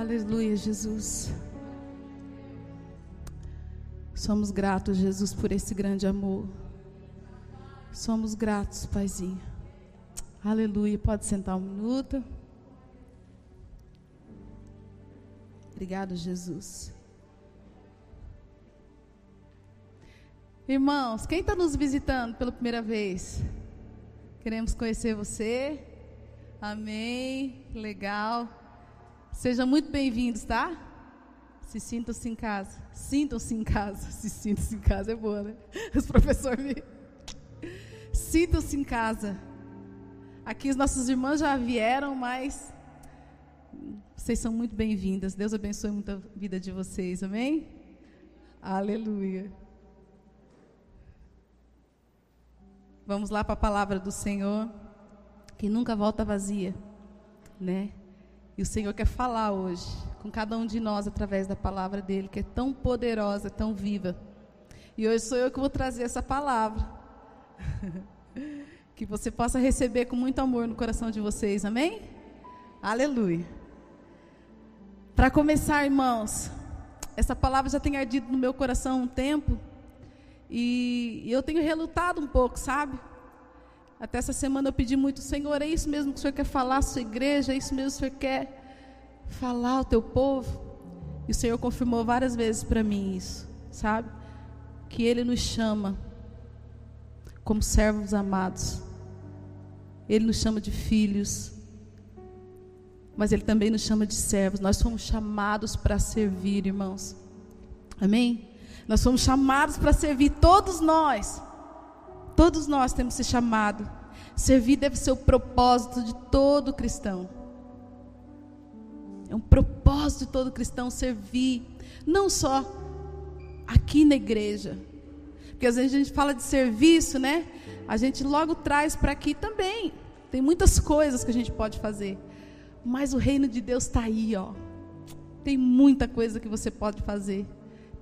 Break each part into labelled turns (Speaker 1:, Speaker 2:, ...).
Speaker 1: Aleluia, Jesus. Somos gratos, Jesus, por esse grande amor. Somos gratos, Paizinho. Aleluia. Pode sentar um minuto. Obrigado, Jesus. Irmãos, quem está nos visitando pela primeira vez? Queremos conhecer você. Amém. Legal. Sejam muito bem-vindos, tá? Se sintam-se em casa. Sintam-se em casa. Se sintam-se em casa é boa, né? Os professores me... Sintam-se em casa. Aqui os nossos irmãos já vieram, mas vocês são muito bem-vindas. Deus abençoe muito a vida de vocês. Amém? Aleluia. Vamos lá para a palavra do Senhor, que nunca volta vazia, né? E o Senhor quer falar hoje com cada um de nós através da palavra dele, que é tão poderosa, tão viva. E hoje sou eu que vou trazer essa palavra. que você possa receber com muito amor no coração de vocês, amém? Aleluia. Para começar, irmãos, essa palavra já tem ardido no meu coração um tempo e eu tenho relutado um pouco, sabe? Até essa semana eu pedi muito, Senhor, é isso mesmo que o Senhor quer falar à sua igreja, é isso mesmo que o Senhor quer falar ao teu povo? E o Senhor confirmou várias vezes para mim isso, sabe? Que Ele nos chama como servos amados. Ele nos chama de filhos. Mas Ele também nos chama de servos. Nós somos chamados para servir, irmãos. Amém? Nós somos chamados para servir, todos nós. Todos nós temos esse chamado. Servir deve ser o propósito de todo cristão. É um propósito de todo cristão servir, não só aqui na igreja. Porque às vezes a gente fala de serviço, né? A gente logo traz para aqui também. Tem muitas coisas que a gente pode fazer. Mas o reino de Deus está aí, ó. Tem muita coisa que você pode fazer.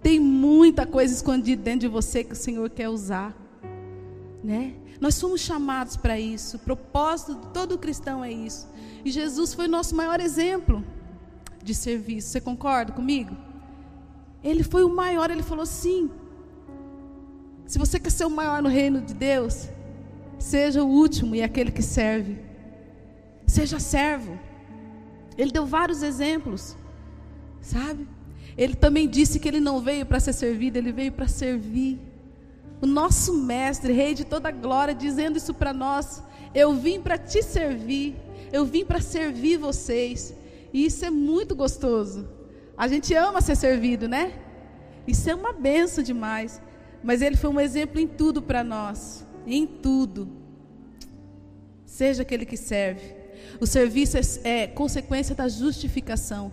Speaker 1: Tem muita coisa escondida dentro de você que o Senhor quer usar, né? Nós somos chamados para isso. O propósito de todo cristão é isso. E Jesus foi o nosso maior exemplo de serviço. Você concorda comigo? Ele foi o maior, ele falou sim. Se você quer ser o maior no reino de Deus, seja o último e aquele que serve. Seja servo. Ele deu vários exemplos, sabe? Ele também disse que ele não veio para ser servido, ele veio para servir. O nosso mestre, rei de toda glória, dizendo isso para nós: eu vim para te servir, eu vim para servir vocês. E isso é muito gostoso. A gente ama ser servido, né? Isso é uma benção demais. Mas ele foi um exemplo em tudo para nós, em tudo. Seja aquele que serve. O serviço é, é consequência da justificação.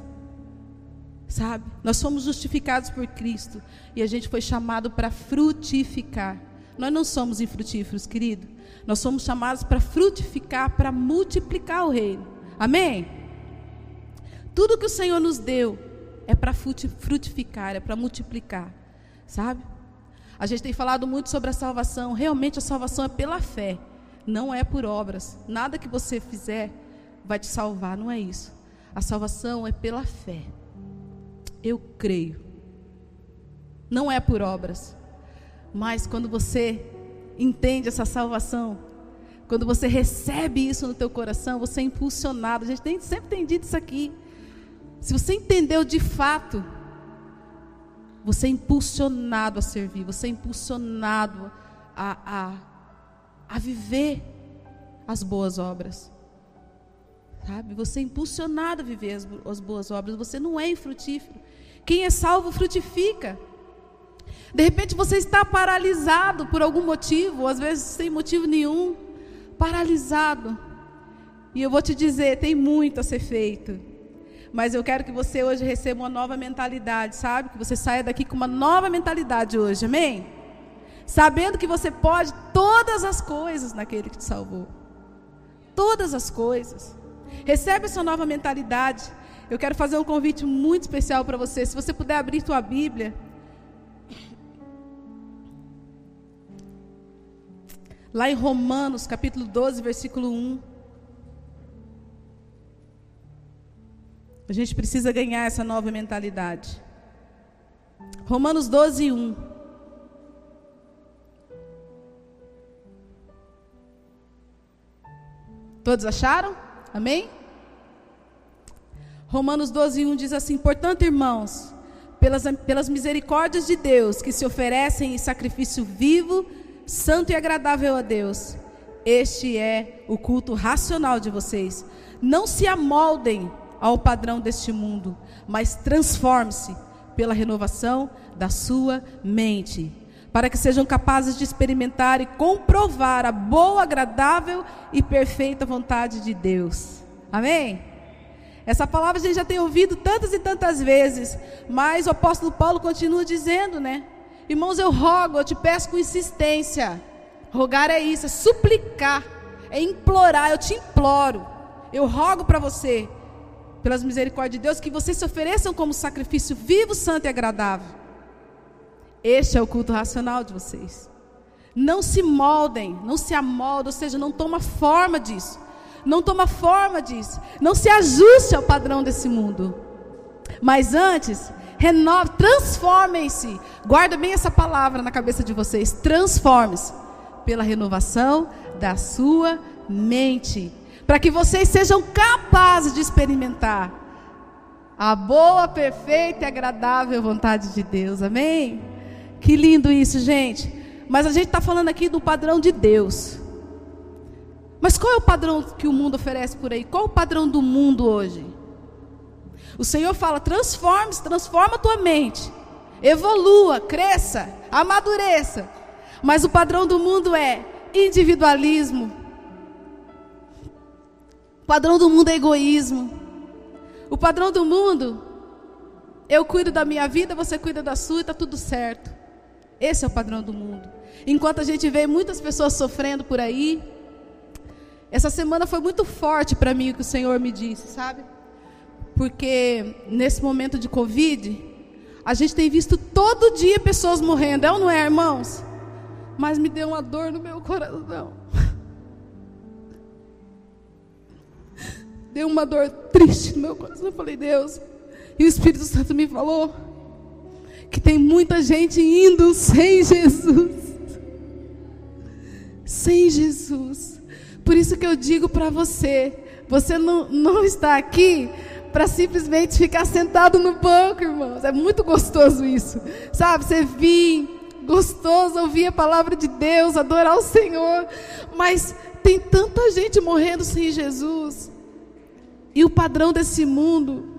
Speaker 1: Sabe? Nós somos justificados por Cristo e a gente foi chamado para frutificar. Nós não somos infrutíferos, querido. Nós somos chamados para frutificar, para multiplicar o reino. Amém? Tudo que o Senhor nos deu é para frutificar, é para multiplicar. Sabe? A gente tem falado muito sobre a salvação. Realmente a salvação é pela fé, não é por obras. Nada que você fizer vai te salvar, não é isso. A salvação é pela fé. Eu creio. Não é por obras. Mas quando você entende essa salvação, quando você recebe isso no teu coração, você é impulsionado. A gente tem, sempre tem dito isso aqui. Se você entendeu de fato, você é impulsionado a servir, você é impulsionado a, a, a viver as boas obras. Sabe? Você é impulsionado a viver as, as boas obras, você não é infrutífero. Quem é salvo frutifica. De repente você está paralisado por algum motivo, ou às vezes sem motivo nenhum, paralisado. E eu vou te dizer, tem muito a ser feito. Mas eu quero que você hoje receba uma nova mentalidade, sabe? Que você saia daqui com uma nova mentalidade hoje, amém? Sabendo que você pode todas as coisas naquele que te salvou. Todas as coisas. Recebe essa nova mentalidade. Eu quero fazer um convite muito especial para você. Se você puder abrir sua Bíblia. Lá em Romanos, capítulo 12, versículo 1. A gente precisa ganhar essa nova mentalidade. Romanos 12, 1. Todos acharam? Amém? Romanos 12, 1 diz assim: Portanto, irmãos, pelas, pelas misericórdias de Deus, que se oferecem em sacrifício vivo, santo e agradável a Deus, este é o culto racional de vocês. Não se amoldem ao padrão deste mundo, mas transforme-se pela renovação da sua mente, para que sejam capazes de experimentar e comprovar a boa, agradável e perfeita vontade de Deus. Amém? Essa palavra a gente já tem ouvido tantas e tantas vezes, mas o apóstolo Paulo continua dizendo, né? Irmãos, eu rogo, eu te peço com insistência. Rogar é isso, é suplicar, é implorar, eu te imploro. Eu rogo para você, pelas misericórdias de Deus, que vocês se ofereçam como sacrifício vivo, santo e agradável. Este é o culto racional de vocês. Não se moldem, não se amoldem, ou seja, não toma forma disso não toma forma disso, não se ajuste ao padrão desse mundo. Mas antes, renove, transformem-se. Guarda bem essa palavra na cabeça de vocês. Transforme-se pela renovação da sua mente, para que vocês sejam capazes de experimentar a boa, perfeita e agradável vontade de Deus. Amém? Que lindo isso, gente. Mas a gente está falando aqui do padrão de Deus. Mas qual é o padrão que o mundo oferece por aí? Qual é o padrão do mundo hoje? O Senhor fala: transforme-se, transforma a tua mente, evolua, cresça, amadureça. Mas o padrão do mundo é individualismo. O padrão do mundo é egoísmo. O padrão do mundo, eu cuido da minha vida, você cuida da sua e está tudo certo. Esse é o padrão do mundo. Enquanto a gente vê muitas pessoas sofrendo por aí, essa semana foi muito forte para mim o que o Senhor me disse, sabe? Porque nesse momento de Covid, a gente tem visto todo dia pessoas morrendo, é ou não é, irmãos? Mas me deu uma dor no meu coração. Deu uma dor triste no meu coração. Eu falei, Deus. E o Espírito Santo me falou que tem muita gente indo sem Jesus. Sem Jesus. Por isso que eu digo para você: você não, não está aqui para simplesmente ficar sentado no banco, irmãos. É muito gostoso isso. Sabe, você vir, gostoso ouvir a palavra de Deus, adorar o Senhor. Mas tem tanta gente morrendo sem Jesus. E o padrão desse mundo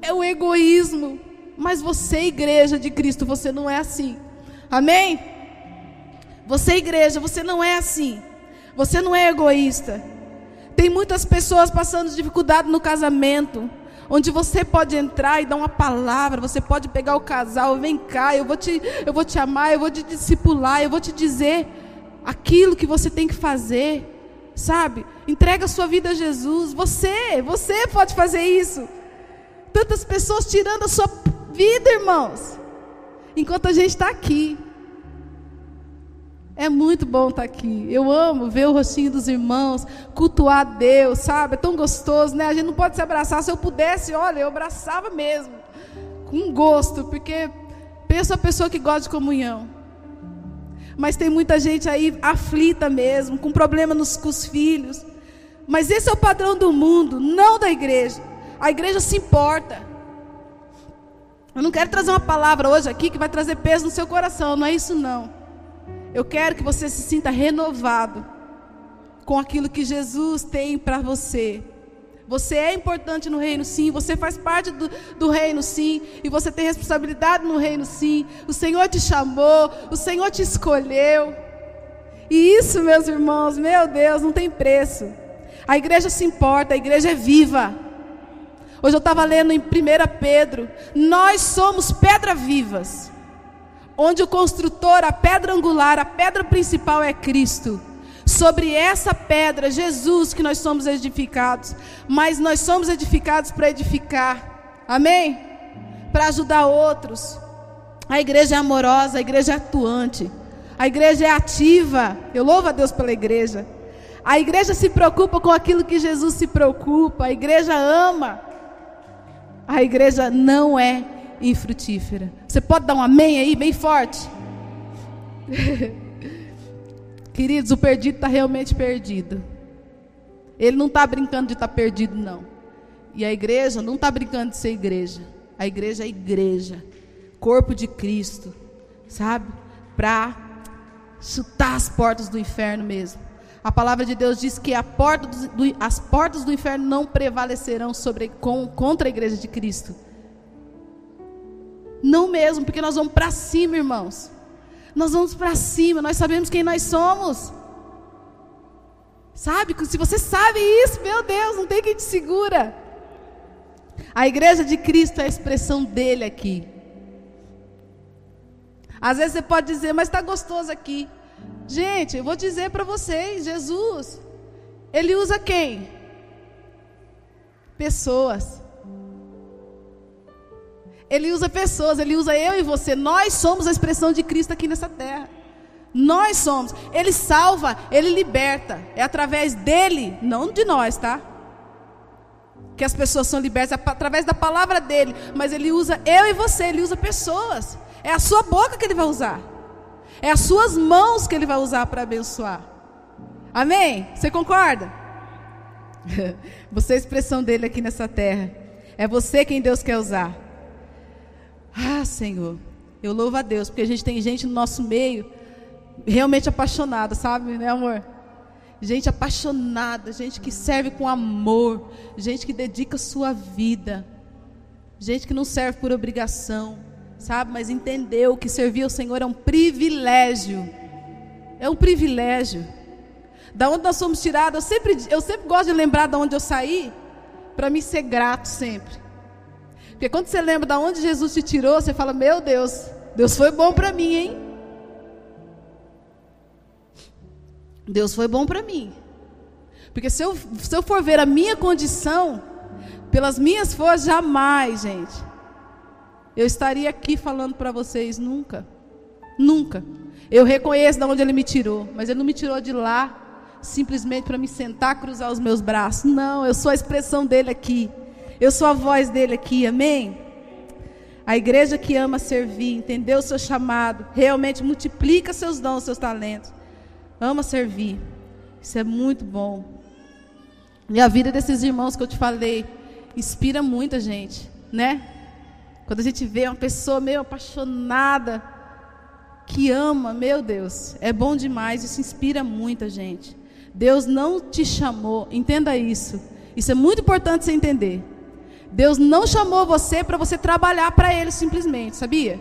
Speaker 1: é o egoísmo. Mas você, igreja de Cristo, você não é assim. Amém? Você, igreja, você não é assim. Você não é egoísta. Tem muitas pessoas passando dificuldade no casamento, onde você pode entrar e dar uma palavra, você pode pegar o casal, vem cá, eu vou te, eu vou te amar, eu vou te discipular, eu vou te dizer aquilo que você tem que fazer, sabe? Entrega a sua vida a Jesus. Você, você pode fazer isso. Tantas pessoas tirando a sua vida, irmãos, enquanto a gente está aqui. É muito bom estar aqui. Eu amo ver o rostinho dos irmãos, cultuar a Deus, sabe? É tão gostoso, né? A gente não pode se abraçar. Se eu pudesse, olha, eu abraçava mesmo. Com gosto, porque pensa a pessoa que gosta de comunhão. Mas tem muita gente aí aflita mesmo, com problema nos, com os filhos. Mas esse é o padrão do mundo, não da igreja. A igreja se importa. Eu não quero trazer uma palavra hoje aqui que vai trazer peso no seu coração, não é isso não. Eu quero que você se sinta renovado com aquilo que Jesus tem para você. Você é importante no reino, sim. Você faz parte do, do, reino, sim. E você tem responsabilidade no reino, sim. O Senhor te chamou, o Senhor te escolheu. E isso, meus irmãos, meu Deus, não tem preço. A igreja se importa, a igreja é viva. Hoje eu estava lendo em 1 Pedro: Nós somos pedras vivas onde o construtor, a pedra angular, a pedra principal é Cristo. Sobre essa pedra, Jesus, que nós somos edificados, mas nós somos edificados para edificar, amém? Para ajudar outros. A igreja é amorosa, a igreja é atuante, a igreja é ativa. Eu louvo a Deus pela igreja. A igreja se preocupa com aquilo que Jesus se preocupa, a igreja ama. a igreja não é infrutífera. Você pode dar um amém aí, bem forte? Queridos, o perdido está realmente perdido. Ele não está brincando de estar tá perdido, não. E a igreja não está brincando de ser igreja. A igreja é igreja, corpo de Cristo, sabe? Para chutar as portas do inferno mesmo. A palavra de Deus diz que porta do, as portas do inferno não prevalecerão sobre, com, contra a igreja de Cristo. Não mesmo, porque nós vamos para cima, irmãos. Nós vamos para cima, nós sabemos quem nós somos. Sabe? Se você sabe isso, meu Deus, não tem quem te segura. A igreja de Cristo é a expressão dele aqui. Às vezes você pode dizer, mas está gostoso aqui. Gente, eu vou dizer para vocês: Jesus, ele usa quem? Pessoas. Ele usa pessoas, ele usa eu e você. Nós somos a expressão de Cristo aqui nessa terra. Nós somos. Ele salva, ele liberta. É através dele, não de nós, tá? Que as pessoas são libertas é através da palavra dele. Mas ele usa eu e você, ele usa pessoas. É a sua boca que ele vai usar. É as suas mãos que ele vai usar para abençoar. Amém? Você concorda? Você é a expressão dele aqui nessa terra. É você quem Deus quer usar. Ah, Senhor, eu louvo a Deus, porque a gente tem gente no nosso meio realmente apaixonada, sabe, né, amor? Gente apaixonada, gente que serve com amor, gente que dedica sua vida, gente que não serve por obrigação, sabe, mas entendeu que servir ao Senhor é um privilégio. É um privilégio. Da onde nós somos tirados, eu sempre, eu sempre gosto de lembrar de onde eu saí, para me ser grato sempre. Porque quando você lembra de onde Jesus te tirou, você fala: Meu Deus, Deus foi bom para mim, hein? Deus foi bom para mim. Porque se eu, se eu for ver a minha condição, pelas minhas forças, jamais, gente, eu estaria aqui falando para vocês nunca. Nunca. Eu reconheço de onde Ele me tirou, mas Ele não me tirou de lá simplesmente para me sentar, cruzar os meus braços. Não, eu sou a expressão dele aqui. Eu sou a voz dele aqui, amém? A igreja que ama servir, entendeu o seu chamado, realmente multiplica seus dons, seus talentos. Ama servir. Isso é muito bom. E a vida desses irmãos que eu te falei inspira muita gente, né? Quando a gente vê uma pessoa meio apaixonada, que ama, meu Deus, é bom demais, isso inspira muita gente. Deus não te chamou, entenda isso. Isso é muito importante você entender. Deus não chamou você para você trabalhar para Ele simplesmente, sabia?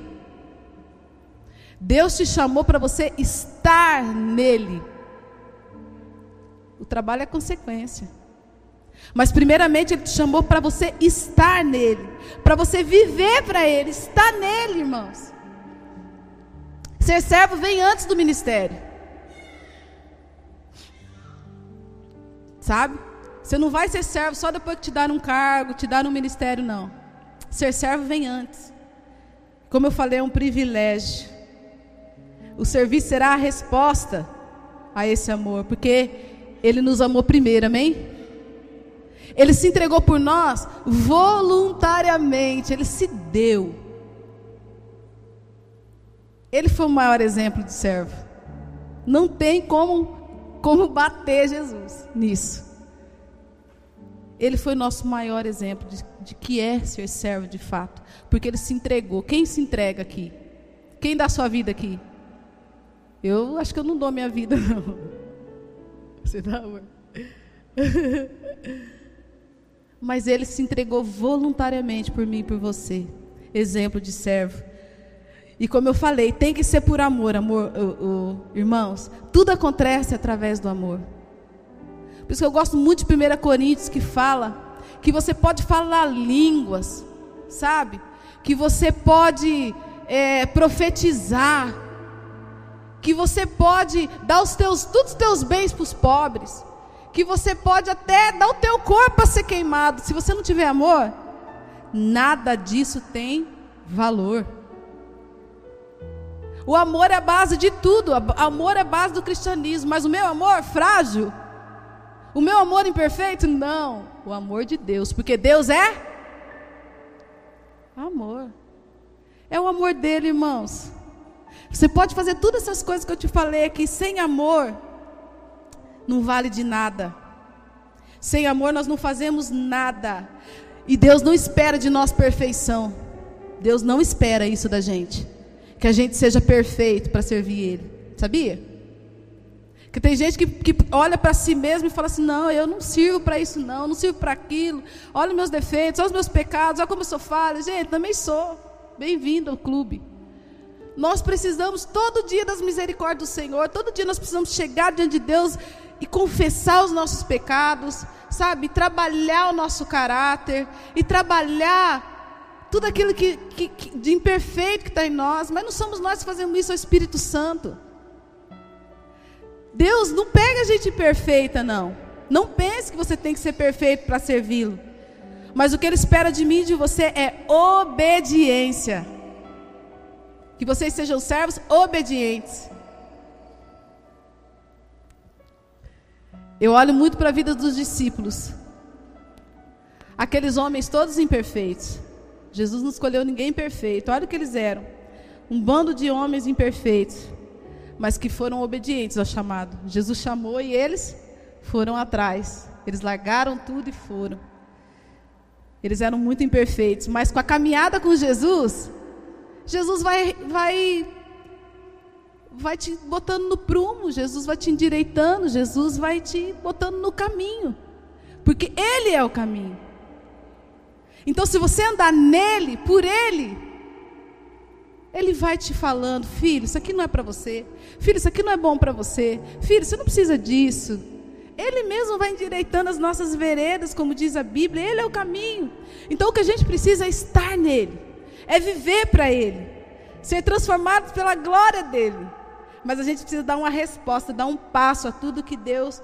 Speaker 1: Deus te chamou para você estar nele. O trabalho é consequência. Mas primeiramente ele te chamou para você estar nele, para você viver para ele, estar nele, irmãos. Ser servo vem antes do ministério. Sabe? Você não vai ser servo só depois que te dar um cargo, te dar um ministério, não. Ser servo vem antes. Como eu falei, é um privilégio. O serviço será a resposta a esse amor, porque Ele nos amou primeiro, amém? Ele se entregou por nós voluntariamente, Ele se deu. Ele foi o maior exemplo de servo. Não tem como, como bater Jesus nisso. Ele foi nosso maior exemplo de, de que é ser servo de fato. Porque ele se entregou. Quem se entrega aqui? Quem dá sua vida aqui? Eu acho que eu não dou minha vida, não. Você dá, amor? Mas ele se entregou voluntariamente por mim e por você. Exemplo de servo. E como eu falei, tem que ser por amor, amor, irmãos. Tudo acontece através do amor. Por isso que eu gosto muito de 1 Coríntios que fala que você pode falar línguas, sabe? Que você pode é, profetizar, que você pode dar os teus, todos os teus bens para os pobres, que você pode até dar o teu corpo a ser queimado. Se você não tiver amor, nada disso tem valor. O amor é a base de tudo. O amor é a base do cristianismo. Mas o meu amor frágil o meu amor imperfeito? Não. O amor de Deus. Porque Deus é Amor. É o amor dele, irmãos. Você pode fazer todas essas coisas que eu te falei aqui sem amor, não vale de nada. Sem amor nós não fazemos nada. E Deus não espera de nós perfeição. Deus não espera isso da gente. Que a gente seja perfeito para servir Ele. Sabia? Que tem gente que, que olha para si mesmo e fala assim: não, eu não sirvo para isso, não, não sirvo para aquilo. Olha meus defeitos, olha os meus pecados, olha como eu sou falha. Gente, também sou. Bem-vindo ao clube. Nós precisamos todo dia das misericórdias do Senhor, todo dia nós precisamos chegar diante de Deus e confessar os nossos pecados, sabe? Trabalhar o nosso caráter e trabalhar tudo aquilo que, que, que de imperfeito que está em nós, mas não somos nós que fazemos isso, é o Espírito Santo. Deus não pega a gente perfeita, não. Não pense que você tem que ser perfeito para servi-lo. Mas o que Ele espera de mim e de você é obediência. Que vocês sejam servos obedientes. Eu olho muito para a vida dos discípulos. Aqueles homens todos imperfeitos. Jesus não escolheu ninguém perfeito. Olha o que eles eram. Um bando de homens imperfeitos mas que foram obedientes ao chamado. Jesus chamou e eles foram atrás. Eles largaram tudo e foram. Eles eram muito imperfeitos, mas com a caminhada com Jesus, Jesus vai vai vai te botando no prumo, Jesus vai te endireitando, Jesus vai te botando no caminho. Porque ele é o caminho. Então se você andar nele, por ele, ele vai te falando, filho, isso aqui não é para você. Filho, isso aqui não é bom para você. Filho, você não precisa disso. Ele mesmo vai endireitando as nossas veredas, como diz a Bíblia. Ele é o caminho. Então o que a gente precisa é estar nele, é viver para ele, ser transformado pela glória dele. Mas a gente precisa dar uma resposta, dar um passo a tudo que Deus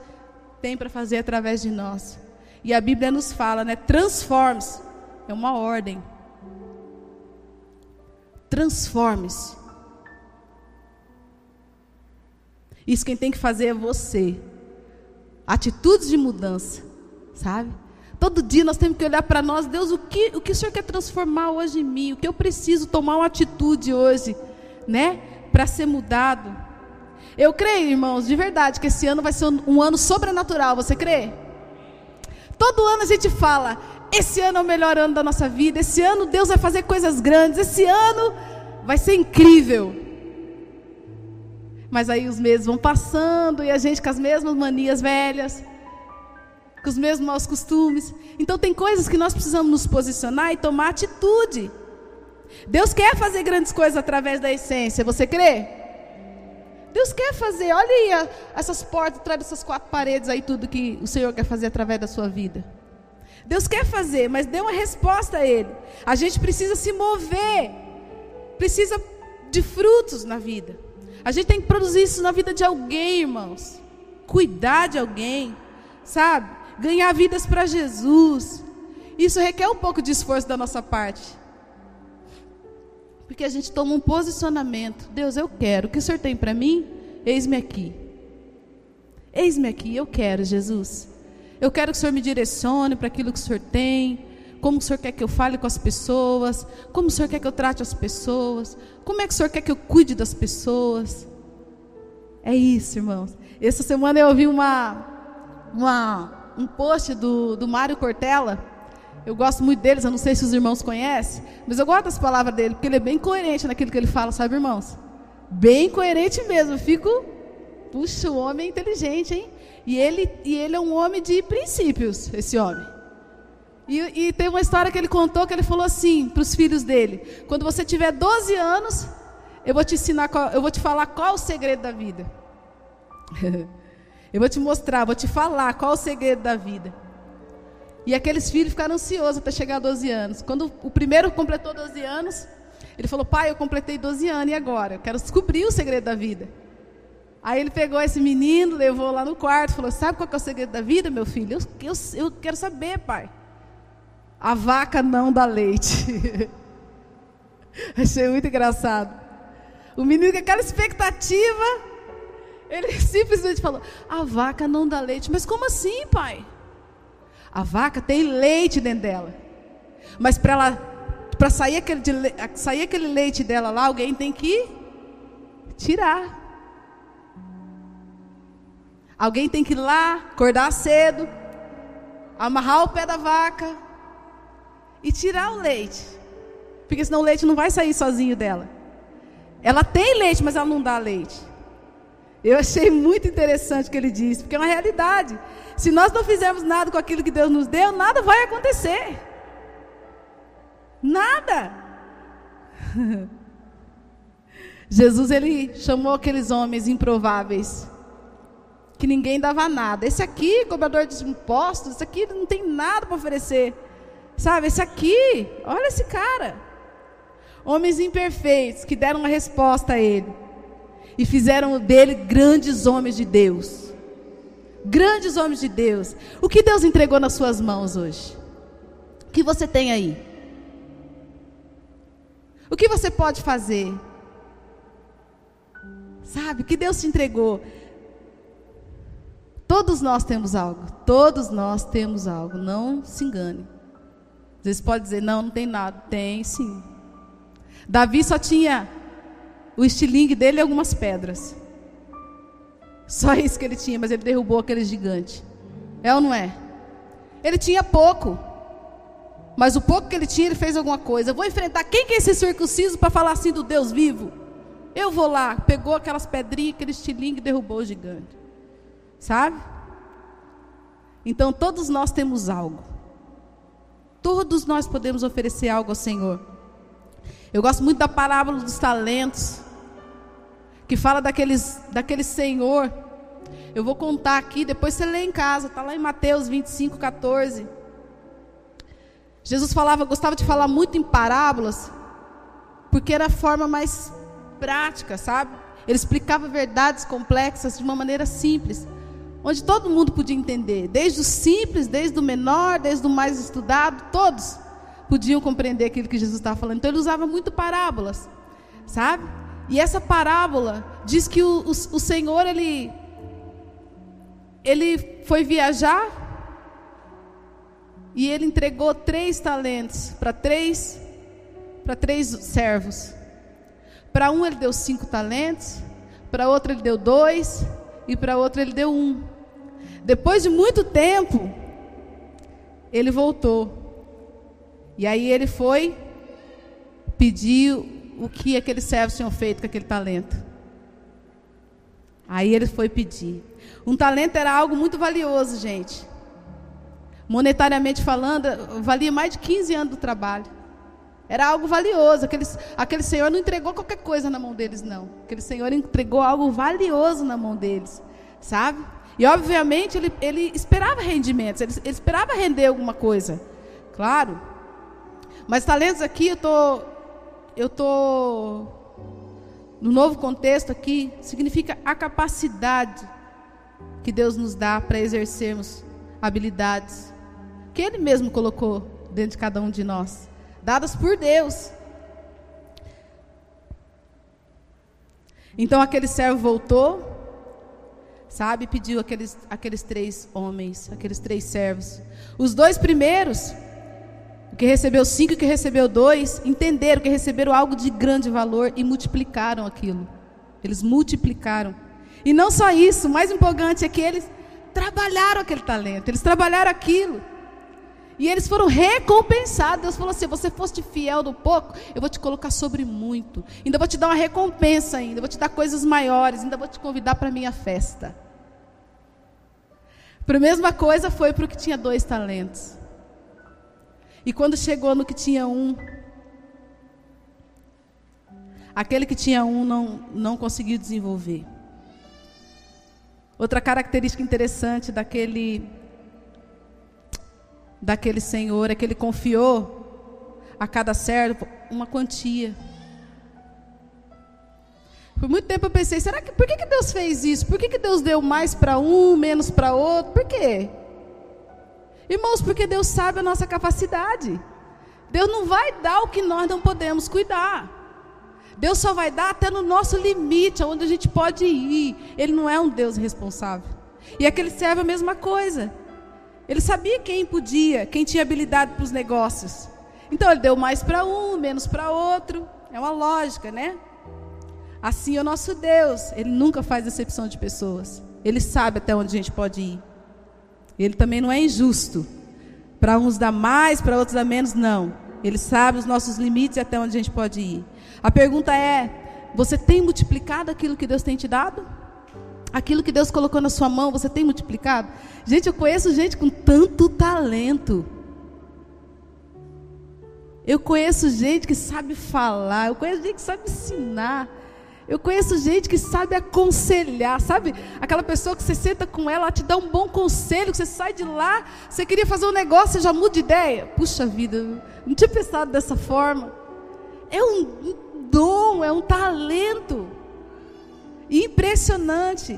Speaker 1: tem para fazer através de nós. E a Bíblia nos fala, né? Transforme-se. É uma ordem. Transforme-se. Isso quem tem que fazer é você. Atitudes de mudança, sabe? Todo dia nós temos que olhar para nós, Deus, o que, o que o Senhor quer transformar hoje em mim? O que eu preciso tomar uma atitude hoje, né? Para ser mudado. Eu creio, irmãos, de verdade, que esse ano vai ser um ano sobrenatural. Você crê? Todo ano a gente fala, esse ano é o melhor ano da nossa vida. Esse ano Deus vai fazer coisas grandes. Esse ano vai ser incrível. Mas aí os meses vão passando e a gente com as mesmas manias velhas, com os mesmos maus costumes. Então tem coisas que nós precisamos nos posicionar e tomar atitude. Deus quer fazer grandes coisas através da essência. Você crê? Deus quer fazer. Olha aí essas portas atrás dessas quatro paredes aí tudo que o Senhor quer fazer através da sua vida. Deus quer fazer, mas dê uma resposta a Ele. A gente precisa se mover, precisa de frutos na vida. A gente tem que produzir isso na vida de alguém, irmãos. Cuidar de alguém, sabe? Ganhar vidas para Jesus. Isso requer um pouco de esforço da nossa parte. Porque a gente toma um posicionamento. Deus, eu quero. O que o Senhor tem para mim? Eis-me aqui. Eis-me aqui, eu quero, Jesus. Eu quero que o Senhor me direcione para aquilo que o Senhor tem, como o Senhor quer que eu fale com as pessoas, como o Senhor quer que eu trate as pessoas, como é que o Senhor quer que eu cuide das pessoas. É isso, irmãos. Essa semana eu ouvi uma, uma, um post do, do Mário Cortella. Eu gosto muito deles, eu não sei se os irmãos conhecem, mas eu gosto das palavras dele, porque ele é bem coerente naquilo que ele fala, sabe, irmãos? Bem coerente mesmo. Eu fico, puxa, o homem é inteligente, hein? E ele, e ele é um homem de princípios, esse homem. E, e tem uma história que ele contou que ele falou assim para os filhos dele: quando você tiver 12 anos, eu vou te ensinar, qual, eu vou te falar qual o segredo da vida. eu vou te mostrar, vou te falar qual o segredo da vida. E aqueles filhos ficaram ansiosos até chegar a 12 anos. Quando o primeiro completou 12 anos, ele falou: Pai, eu completei 12 anos e agora? Eu quero descobrir o segredo da vida. Aí ele pegou esse menino, levou lá no quarto, falou: Sabe qual é o segredo da vida, meu filho? Eu, eu, eu quero saber, pai. A vaca não dá leite. Achei muito engraçado. O menino com aquela expectativa, ele simplesmente falou: A vaca não dá leite. Mas como assim, pai? A vaca tem leite dentro dela. Mas para ela, sair aquele, sair aquele leite dela lá, alguém tem que tirar. Alguém tem que ir lá, acordar cedo, amarrar o pé da vaca e tirar o leite. Porque senão o leite não vai sair sozinho dela. Ela tem leite, mas ela não dá leite. Eu achei muito interessante o que ele disse, porque é uma realidade. Se nós não fizermos nada com aquilo que Deus nos deu, nada vai acontecer. Nada. Jesus ele chamou aqueles homens improváveis que ninguém dava nada. Esse aqui, cobrador de impostos, esse aqui não tem nada para oferecer. Sabe, esse aqui, olha esse cara. Homens imperfeitos que deram uma resposta a ele e fizeram dele grandes homens de Deus. Grandes homens de Deus. O que Deus entregou nas suas mãos hoje? O que você tem aí? O que você pode fazer? Sabe, o que Deus te entregou? Todos nós temos algo. Todos nós temos algo. Não se engane. Às vezes pode dizer, não, não tem nada. Tem sim. Davi só tinha o estilingue dele e algumas pedras. Só isso que ele tinha, mas ele derrubou aquele gigante. É ou não é? Ele tinha pouco. Mas o pouco que ele tinha, ele fez alguma coisa. Eu vou enfrentar quem que é esse circunciso para falar assim do Deus vivo? Eu vou lá, pegou aquelas pedrinhas, aquele estilingue e derrubou o gigante. Sabe? Então todos nós temos algo. Todos nós podemos oferecer algo ao Senhor. Eu gosto muito da parábola dos talentos, que fala daqueles, daquele senhor. Eu vou contar aqui, depois você lê em casa, está lá em Mateus 25, 14. Jesus falava, gostava de falar muito em parábolas, porque era a forma mais prática, sabe? Ele explicava verdades complexas de uma maneira simples, onde todo mundo podia entender, desde o simples, desde o menor, desde o mais estudado, todos podiam compreender aquilo que Jesus estava falando. Então ele usava muito parábolas, sabe? E essa parábola diz que o, o, o Senhor ele ele foi viajar e ele entregou três talentos para três para três servos. Para um ele deu cinco talentos, para outro ele deu dois e para outro ele deu um. Depois de muito tempo, ele voltou e aí ele foi pedir o que aqueles servos tinham feito com aquele talento. Aí ele foi pedir. Um talento era algo muito valioso, gente. Monetariamente falando, valia mais de 15 anos do trabalho. Era algo valioso. Aquele, aquele senhor não entregou qualquer coisa na mão deles, não. Aquele senhor entregou algo valioso na mão deles, sabe? E obviamente ele, ele esperava rendimentos, ele, ele esperava render alguma coisa. Claro, mas talentos aqui eu tô eu tô no novo contexto aqui significa a capacidade que Deus nos dá para exercermos habilidades que ele mesmo colocou dentro de cada um de nós, dadas por Deus. Então aquele servo voltou, sabe, pediu aqueles, aqueles três homens, aqueles três servos. Os dois primeiros o que recebeu cinco e o que recebeu dois, entenderam que receberam algo de grande valor e multiplicaram aquilo. Eles multiplicaram. E não só isso, o mais empolgante é que eles trabalharam aquele talento, eles trabalharam aquilo. E eles foram recompensados. Deus falou assim: você foste fiel do pouco, eu vou te colocar sobre muito. Ainda vou te dar uma recompensa ainda, vou te dar coisas maiores, ainda vou te convidar para a minha festa. Para a mesma coisa foi para o que tinha dois talentos. E quando chegou no que tinha um, aquele que tinha um não, não conseguiu desenvolver. Outra característica interessante daquele daquele senhor é que ele confiou a cada servo uma quantia. Por muito tempo eu pensei, será que por que, que Deus fez isso? Por que, que Deus deu mais para um, menos para outro? Por quê? Irmãos, porque Deus sabe a nossa capacidade. Deus não vai dar o que nós não podemos cuidar. Deus só vai dar até no nosso limite, onde a gente pode ir. Ele não é um Deus responsável. E aquele servo a mesma coisa. Ele sabia quem podia, quem tinha habilidade para os negócios. Então ele deu mais para um, menos para outro. É uma lógica, né? Assim é o nosso Deus. Ele nunca faz exceção de pessoas. Ele sabe até onde a gente pode ir. Ele também não é injusto. Para uns dá mais, para outros dá menos, não. Ele sabe os nossos limites e até onde a gente pode ir. A pergunta é: você tem multiplicado aquilo que Deus tem te dado? Aquilo que Deus colocou na sua mão, você tem multiplicado? Gente, eu conheço gente com tanto talento. Eu conheço gente que sabe falar, eu conheço gente que sabe ensinar. Eu conheço gente que sabe aconselhar, sabe? Aquela pessoa que você senta com ela, ela te dá um bom conselho, que você sai de lá, você queria fazer um negócio, você já muda de ideia. Puxa vida, não tinha pensado dessa forma. É um dom, é um talento. Impressionante.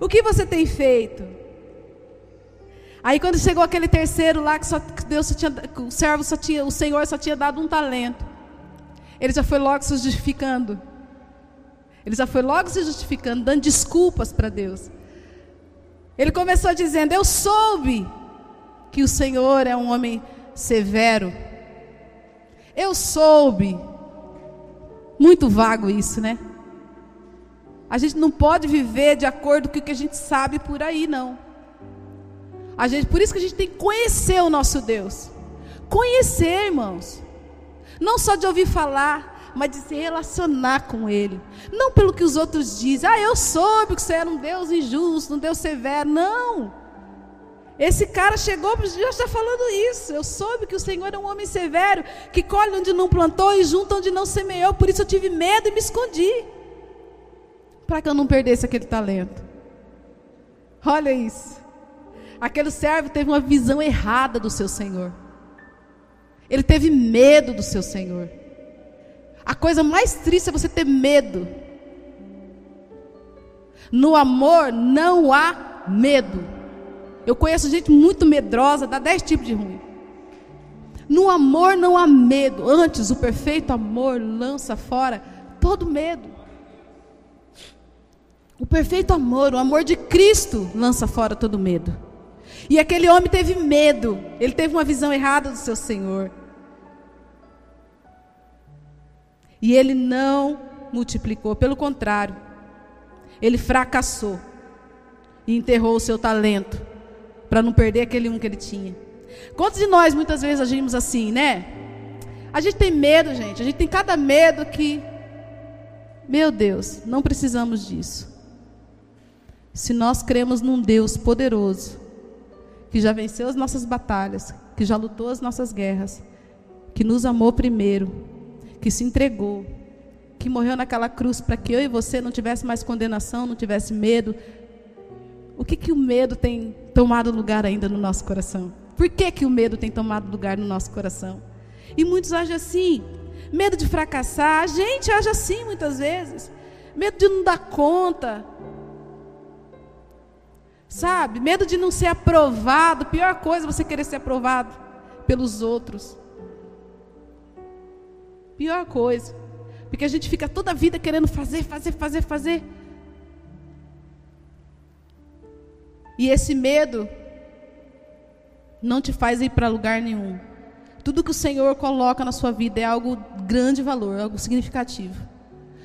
Speaker 1: O que você tem feito? Aí quando chegou aquele terceiro lá que, só, que Deus só tinha, o servo só tinha, o Senhor só tinha dado um talento. Ele já foi logo se justificando. Ele já foi logo se justificando, dando desculpas para Deus. Ele começou dizendo: Eu soube que o Senhor é um homem severo. Eu soube. Muito vago isso, né? A gente não pode viver de acordo com o que a gente sabe por aí, não. A gente, por isso que a gente tem que conhecer o nosso Deus. Conhecer, irmãos. Não só de ouvir falar, mas de se relacionar com Ele. Não pelo que os outros dizem. Ah, eu soube que você era um Deus injusto, um Deus severo. Não. Esse cara chegou para já está falando isso. Eu soube que o Senhor é um homem severo, que colhe onde não plantou e junta onde não semeou. Por isso eu tive medo e me escondi. Para que eu não perdesse aquele talento. Olha isso. Aquele servo teve uma visão errada do seu Senhor. Ele teve medo do seu Senhor. A coisa mais triste é você ter medo. No amor não há medo. Eu conheço gente muito medrosa, dá dez tipos de ruim. No amor não há medo. Antes, o perfeito amor lança fora todo medo. O perfeito amor, o amor de Cristo, lança fora todo medo. E aquele homem teve medo, ele teve uma visão errada do seu Senhor. E ele não multiplicou, pelo contrário, ele fracassou e enterrou o seu talento para não perder aquele um que ele tinha. Quantos de nós muitas vezes agimos assim, né? A gente tem medo, gente, a gente tem cada medo que, meu Deus, não precisamos disso. Se nós cremos num Deus poderoso, que já venceu as nossas batalhas, que já lutou as nossas guerras, que nos amou primeiro, que se entregou, que morreu naquela cruz para que eu e você não tivesse mais condenação, não tivesse medo. O que que o medo tem tomado lugar ainda no nosso coração? Por que que o medo tem tomado lugar no nosso coração? E muitos agem assim, medo de fracassar, a gente age assim muitas vezes, medo de não dar conta, Sabe? Medo de não ser aprovado. Pior coisa é você querer ser aprovado pelos outros. Pior coisa. Porque a gente fica toda a vida querendo fazer, fazer, fazer, fazer. E esse medo não te faz ir para lugar nenhum. Tudo que o Senhor coloca na sua vida é algo grande valor, algo significativo.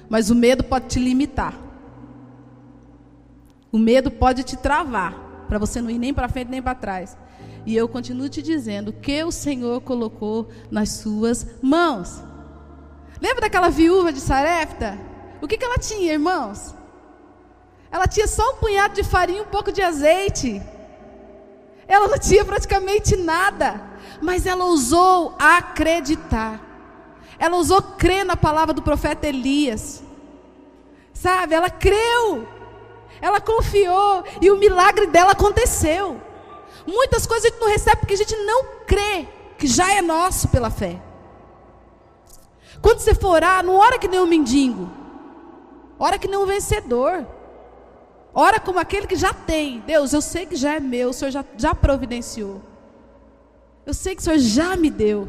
Speaker 1: Mas o medo pode te limitar. O medo pode te travar, para você não ir nem para frente nem para trás. E eu continuo te dizendo que o Senhor colocou nas suas mãos. Lembra daquela viúva de Sarepta? O que, que ela tinha, irmãos? Ela tinha só um punhado de farinha e um pouco de azeite. Ela não tinha praticamente nada. Mas ela ousou acreditar. Ela ousou crer na palavra do profeta Elias. Sabe? Ela creu. Ela confiou e o milagre dela aconteceu. Muitas coisas a gente não recebe porque a gente não crê que já é nosso pela fé. Quando você for orar, não ora que nem um mendigo. Ora que nem um vencedor. Ora como aquele que já tem. Deus, eu sei que já é meu, o Senhor já, já providenciou. Eu sei que o Senhor já me deu.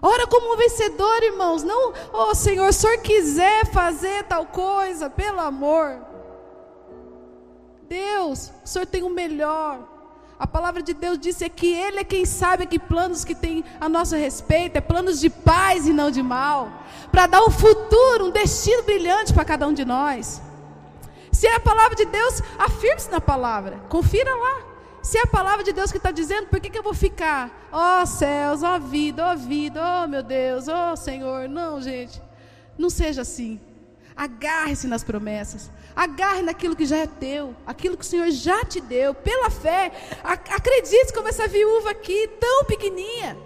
Speaker 1: Ora como um vencedor, irmãos. Não, oh Senhor, se o Senhor quiser fazer tal coisa, pelo amor. Deus, o Senhor tem o melhor. A palavra de Deus disse é que Ele é quem sabe que planos que tem a nosso respeito, é planos de paz e não de mal, para dar um futuro, um destino brilhante para cada um de nós. Se é a palavra de Deus, afirme-se na palavra, confira lá. Se é a palavra de Deus que está dizendo, por que, que eu vou ficar? Ó oh, céus, ó oh, vida, ó oh, vida, ó meu Deus, ó Senhor. Não, gente, não seja assim. Agarre-se nas promessas. Agarre naquilo que já é teu, aquilo que o Senhor já te deu, pela fé. Acredite como essa viúva aqui, tão pequenininha.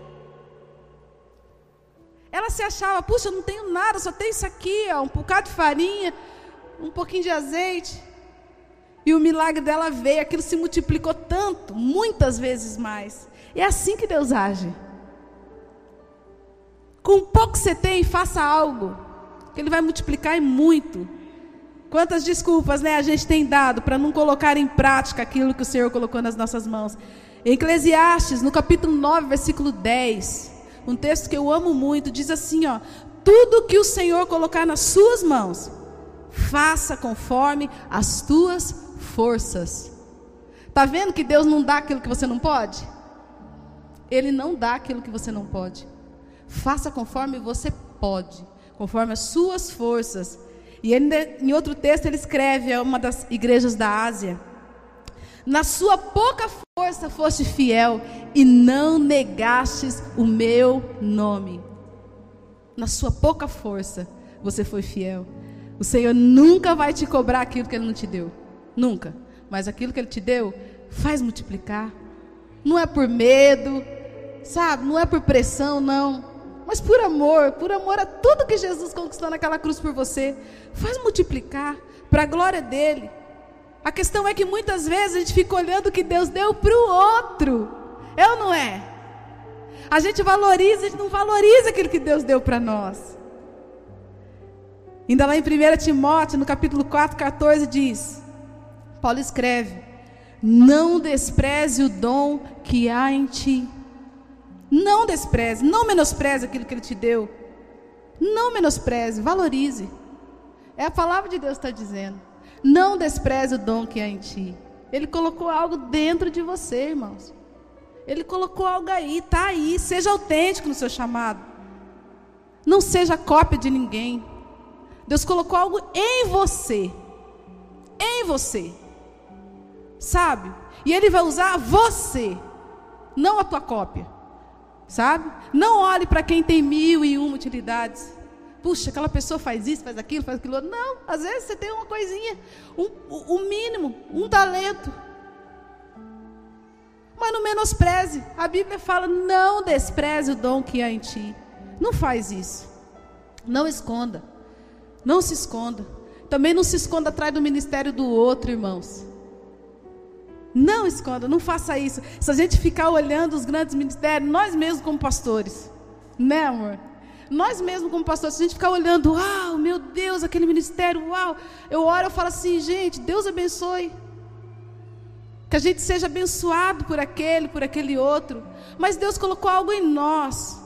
Speaker 1: Ela se achava, puxa, eu não tenho nada, só tenho isso aqui, ó, um bocado de farinha, um pouquinho de azeite. E o milagre dela veio, aquilo se multiplicou tanto, muitas vezes mais. E é assim que Deus age. Com pouco que você tem, faça algo, que Ele vai multiplicar em muito. Quantas desculpas né, a gente tem dado para não colocar em prática aquilo que o Senhor colocou nas nossas mãos. Em Eclesiastes, no capítulo 9, versículo 10, um texto que eu amo muito, diz assim: ó, tudo que o Senhor colocar nas suas mãos, faça conforme as tuas forças. Está vendo que Deus não dá aquilo que você não pode? Ele não dá aquilo que você não pode. Faça conforme você pode, conforme as suas forças. E em outro texto ele escreve a uma das igrejas da Ásia: Na sua pouca força foste fiel e não negastes o meu nome. Na sua pouca força você foi fiel. O Senhor nunca vai te cobrar aquilo que ele não te deu. Nunca. Mas aquilo que ele te deu, faz multiplicar. Não é por medo, sabe? Não é por pressão, não mas por amor, por amor a tudo que Jesus conquistou naquela cruz por você. Faz multiplicar para a glória dele. A questão é que muitas vezes a gente fica olhando o que Deus deu para o outro. É ou não é? A gente valoriza, a gente não valoriza aquilo que Deus deu para nós. Ainda lá em 1 Timóteo, no capítulo 4, 14, diz: Paulo escreve: Não despreze o dom que há em ti não despreze, não menospreze aquilo que Ele te deu. Não menospreze, valorize. É a palavra de Deus que está dizendo. Não despreze o dom que há em ti. Ele colocou algo dentro de você, irmãos. Ele colocou algo aí, está aí. Seja autêntico no seu chamado. Não seja cópia de ninguém. Deus colocou algo em você. Em você. Sabe? E Ele vai usar você, não a tua cópia sabe? Não olhe para quem tem mil e uma utilidades. Puxa, aquela pessoa faz isso, faz aquilo, faz aquilo. Não, às vezes você tem uma coisinha, um, o um mínimo, um talento. Mas não menospreze. A Bíblia fala: não despreze o dom que há em ti. Não faz isso. Não esconda. Não se esconda. Também não se esconda atrás do ministério do outro, irmãos. Não esconda, não faça isso. Se a gente ficar olhando os grandes ministérios, nós mesmos como pastores, né, amor? Nós mesmos como pastores, se a gente ficar olhando, uau, meu Deus, aquele ministério, uau, eu oro, eu falo assim, gente, Deus abençoe. Que a gente seja abençoado por aquele, por aquele outro. Mas Deus colocou algo em nós.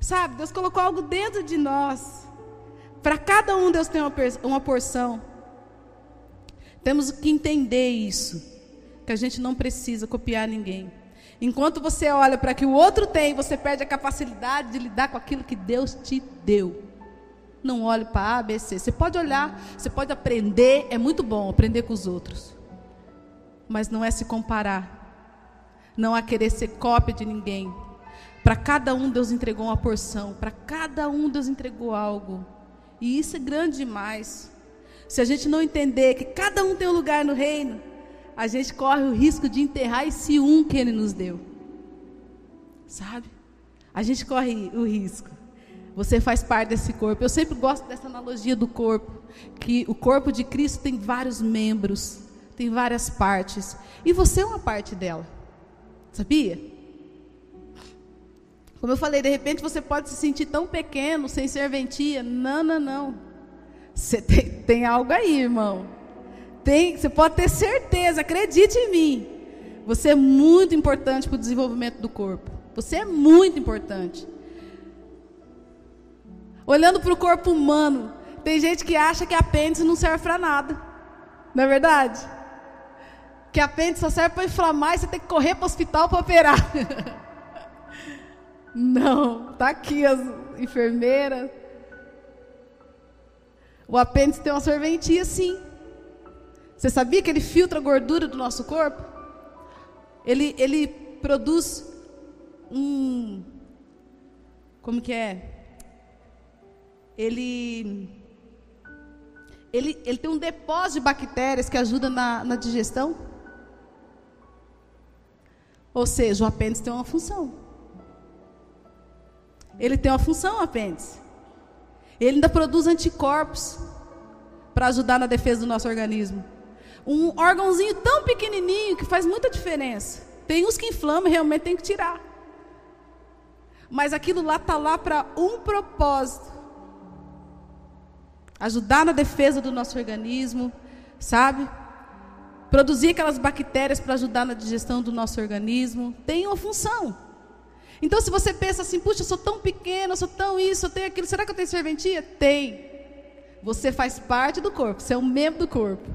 Speaker 1: Sabe, Deus colocou algo dentro de nós. Para cada um, Deus tem uma, uma porção. Temos que entender isso, que a gente não precisa copiar ninguém. Enquanto você olha para que o outro tem, você perde a capacidade de lidar com aquilo que Deus te deu. Não olhe para A, B, C. Você pode olhar, você pode aprender, é muito bom aprender com os outros. Mas não é se comparar. Não é querer ser cópia de ninguém. Para cada um Deus entregou uma porção, para cada um Deus entregou algo. E isso é grande demais. Se a gente não entender que cada um tem um lugar no reino, a gente corre o risco de enterrar esse um que ele nos deu. Sabe? A gente corre o risco. Você faz parte desse corpo. Eu sempre gosto dessa analogia do corpo, que o corpo de Cristo tem vários membros, tem várias partes, e você é uma parte dela. Sabia? Como eu falei, de repente você pode se sentir tão pequeno, sem serventia. Não, não, não. Você tem, tem algo aí, irmão. Tem, você pode ter certeza, acredite em mim. Você é muito importante para o desenvolvimento do corpo. Você é muito importante. Olhando para o corpo humano, tem gente que acha que apêndice não serve para nada. Não é verdade? que apêndice só serve para inflamar e você tem que correr para o hospital para operar. Não, tá aqui as enfermeiras. O apêndice tem uma serventia, sim. Você sabia que ele filtra a gordura do nosso corpo? Ele, ele produz um. Como que é? Ele, ele, ele tem um depósito de bactérias que ajuda na, na digestão. Ou seja, o apêndice tem uma função. Ele tem uma função, o apêndice. Ele ainda produz anticorpos para ajudar na defesa do nosso organismo. Um órgãozinho tão pequenininho que faz muita diferença. Tem uns que inflamam e realmente tem que tirar. Mas aquilo lá está lá para um propósito. Ajudar na defesa do nosso organismo, sabe? Produzir aquelas bactérias para ajudar na digestão do nosso organismo. Tem uma função. Então, se você pensa assim, puxa, eu sou tão pequeno, eu sou tão isso, eu tenho aquilo, será que eu tenho serventia? Tem. Você faz parte do corpo, você é um membro do corpo.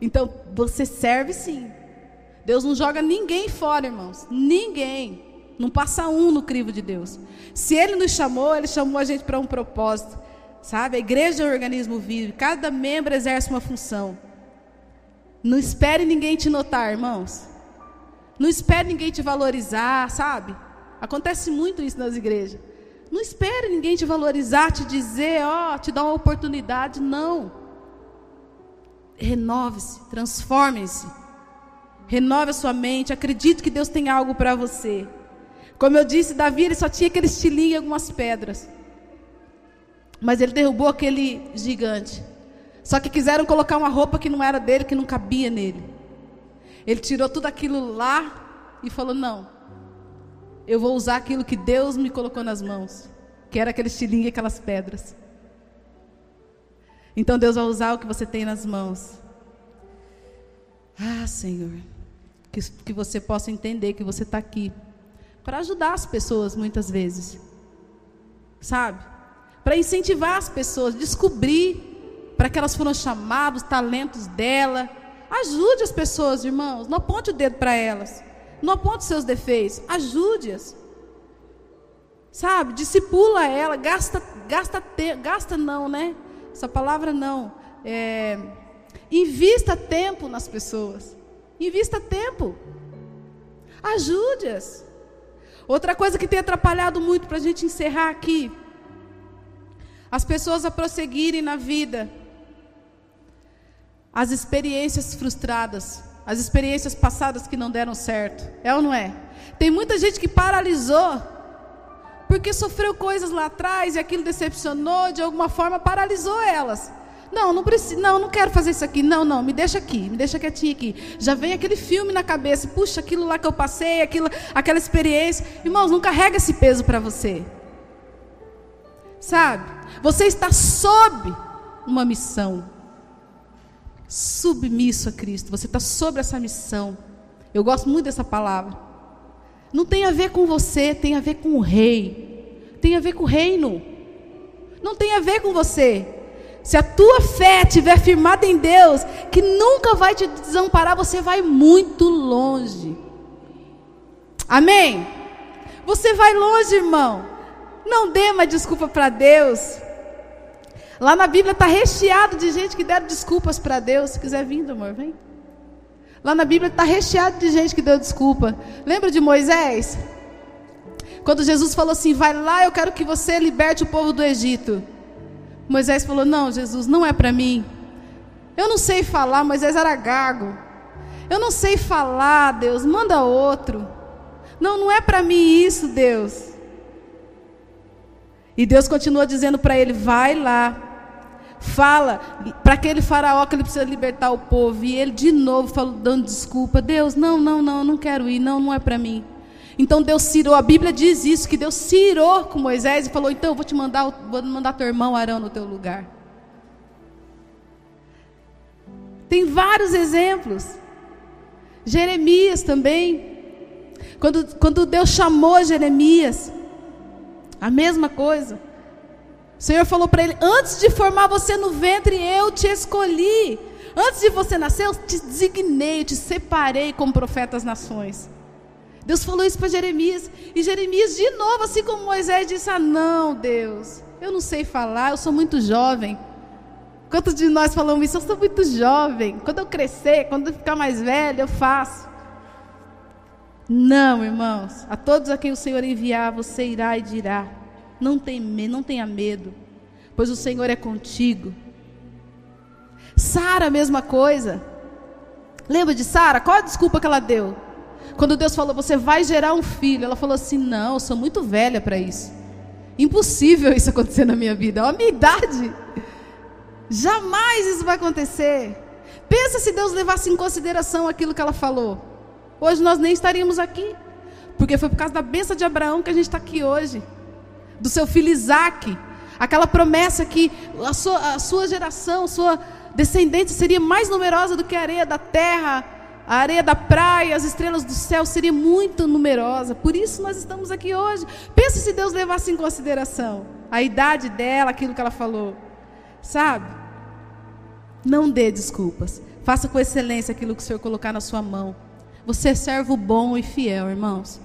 Speaker 1: Então, você serve sim. Deus não joga ninguém fora, irmãos. Ninguém. Não passa um no crivo de Deus. Se Ele nos chamou, Ele chamou a gente para um propósito. Sabe? A igreja é um organismo vivo. Cada membro exerce uma função. Não espere ninguém te notar, irmãos. Não espere ninguém te valorizar, sabe? Acontece muito isso nas igrejas. Não espere ninguém te valorizar, te dizer, ó, oh, te dar uma oportunidade. Não. Renove-se, transforme-se. Renove a sua mente, acredite que Deus tem algo para você. Como eu disse, Davi ele só tinha aquele estilinho e algumas pedras. Mas ele derrubou aquele gigante. Só que quiseram colocar uma roupa que não era dele, que não cabia nele. Ele tirou tudo aquilo lá e falou: Não, eu vou usar aquilo que Deus me colocou nas mãos, que era aquele estilinho e aquelas pedras. Então Deus vai usar o que você tem nas mãos. Ah, Senhor, que, que você possa entender que você está aqui para ajudar as pessoas muitas vezes, sabe? Para incentivar as pessoas, descobrir para que elas foram chamadas, os talentos dela. Ajude as pessoas, irmãos. Não aponte o dedo para elas. Não aponte seus defeitos. Ajude-as. Sabe? Discipula ela. Gasta, gasta, te, gasta não, né? Essa palavra não. É, invista tempo nas pessoas. Invista tempo. Ajude-as. Outra coisa que tem atrapalhado muito para a gente encerrar aqui. As pessoas a prosseguirem na vida. As experiências frustradas. As experiências passadas que não deram certo. É ou não é? Tem muita gente que paralisou. Porque sofreu coisas lá atrás e aquilo decepcionou, de alguma forma paralisou elas. Não, não preciso, não, não quero fazer isso aqui. Não, não, me deixa aqui, me deixa quietinho aqui. Já vem aquele filme na cabeça, puxa, aquilo lá que eu passei, aquilo, aquela experiência. Irmãos, não carrega esse peso para você. Sabe? Você está sob uma missão. Submisso a Cristo. Você está sobre essa missão. Eu gosto muito dessa palavra. Não tem a ver com você, tem a ver com o rei. Tem a ver com o reino. Não tem a ver com você. Se a tua fé estiver firmada em Deus, que nunca vai te desamparar, você vai muito longe. Amém? Você vai longe, irmão. Não dê mais desculpa para Deus. Lá na Bíblia está recheado de gente que deram desculpas para Deus. Se quiser vir, amor, vem. Lá na Bíblia está recheado de gente que deu desculpa. Lembra de Moisés? Quando Jesus falou assim: Vai lá, eu quero que você liberte o povo do Egito. Moisés falou: Não, Jesus, não é para mim. Eu não sei falar, Moisés era gago. Eu não sei falar, Deus, manda outro. Não, não é para mim isso, Deus. E Deus continua dizendo para ele: Vai lá. Fala para aquele faraó que ele precisa libertar o povo. E ele de novo falou, dando desculpa: Deus, não, não, não, não quero ir, não, não é para mim. Então Deus cirou, a Bíblia diz isso, que Deus cirou com Moisés e falou: então eu vou te mandar, vou mandar teu irmão Arão no teu lugar. Tem vários exemplos. Jeremias também. Quando, quando Deus chamou Jeremias, a mesma coisa. O Senhor falou para ele: Antes de formar você no ventre, eu te escolhi. Antes de você nascer, eu te designei, te separei como profeta das nações. Deus falou isso para Jeremias. E Jeremias, de novo, assim como Moisés, disse: Ah, não, Deus, eu não sei falar, eu sou muito jovem. Quantos de nós falamos isso? Eu sou muito jovem. Quando eu crescer, quando eu ficar mais velho, eu faço. Não, irmãos. A todos a quem o Senhor enviar, você irá e dirá: Não, não tenha medo, pois o Senhor é contigo. Sara, mesma coisa. Lembra de Sara? Qual a desculpa que ela deu? Quando Deus falou, você vai gerar um filho, ela falou assim: Não, eu sou muito velha para isso. Impossível isso acontecer na minha vida. Olha a minha idade. Jamais isso vai acontecer. Pensa se Deus levasse em consideração aquilo que ela falou. Hoje nós nem estaríamos aqui. Porque foi por causa da benção de Abraão que a gente está aqui hoje. Do seu filho Isaac. Aquela promessa que a sua, a sua geração, sua descendente seria mais numerosa do que a areia da terra, a areia da praia, as estrelas do céu seria muito numerosa. Por isso nós estamos aqui hoje. Pensa se Deus levasse em consideração a idade dela, aquilo que ela falou. Sabe? Não dê desculpas. Faça com excelência aquilo que o Senhor colocar na sua mão. Você é servo bom e fiel, irmãos.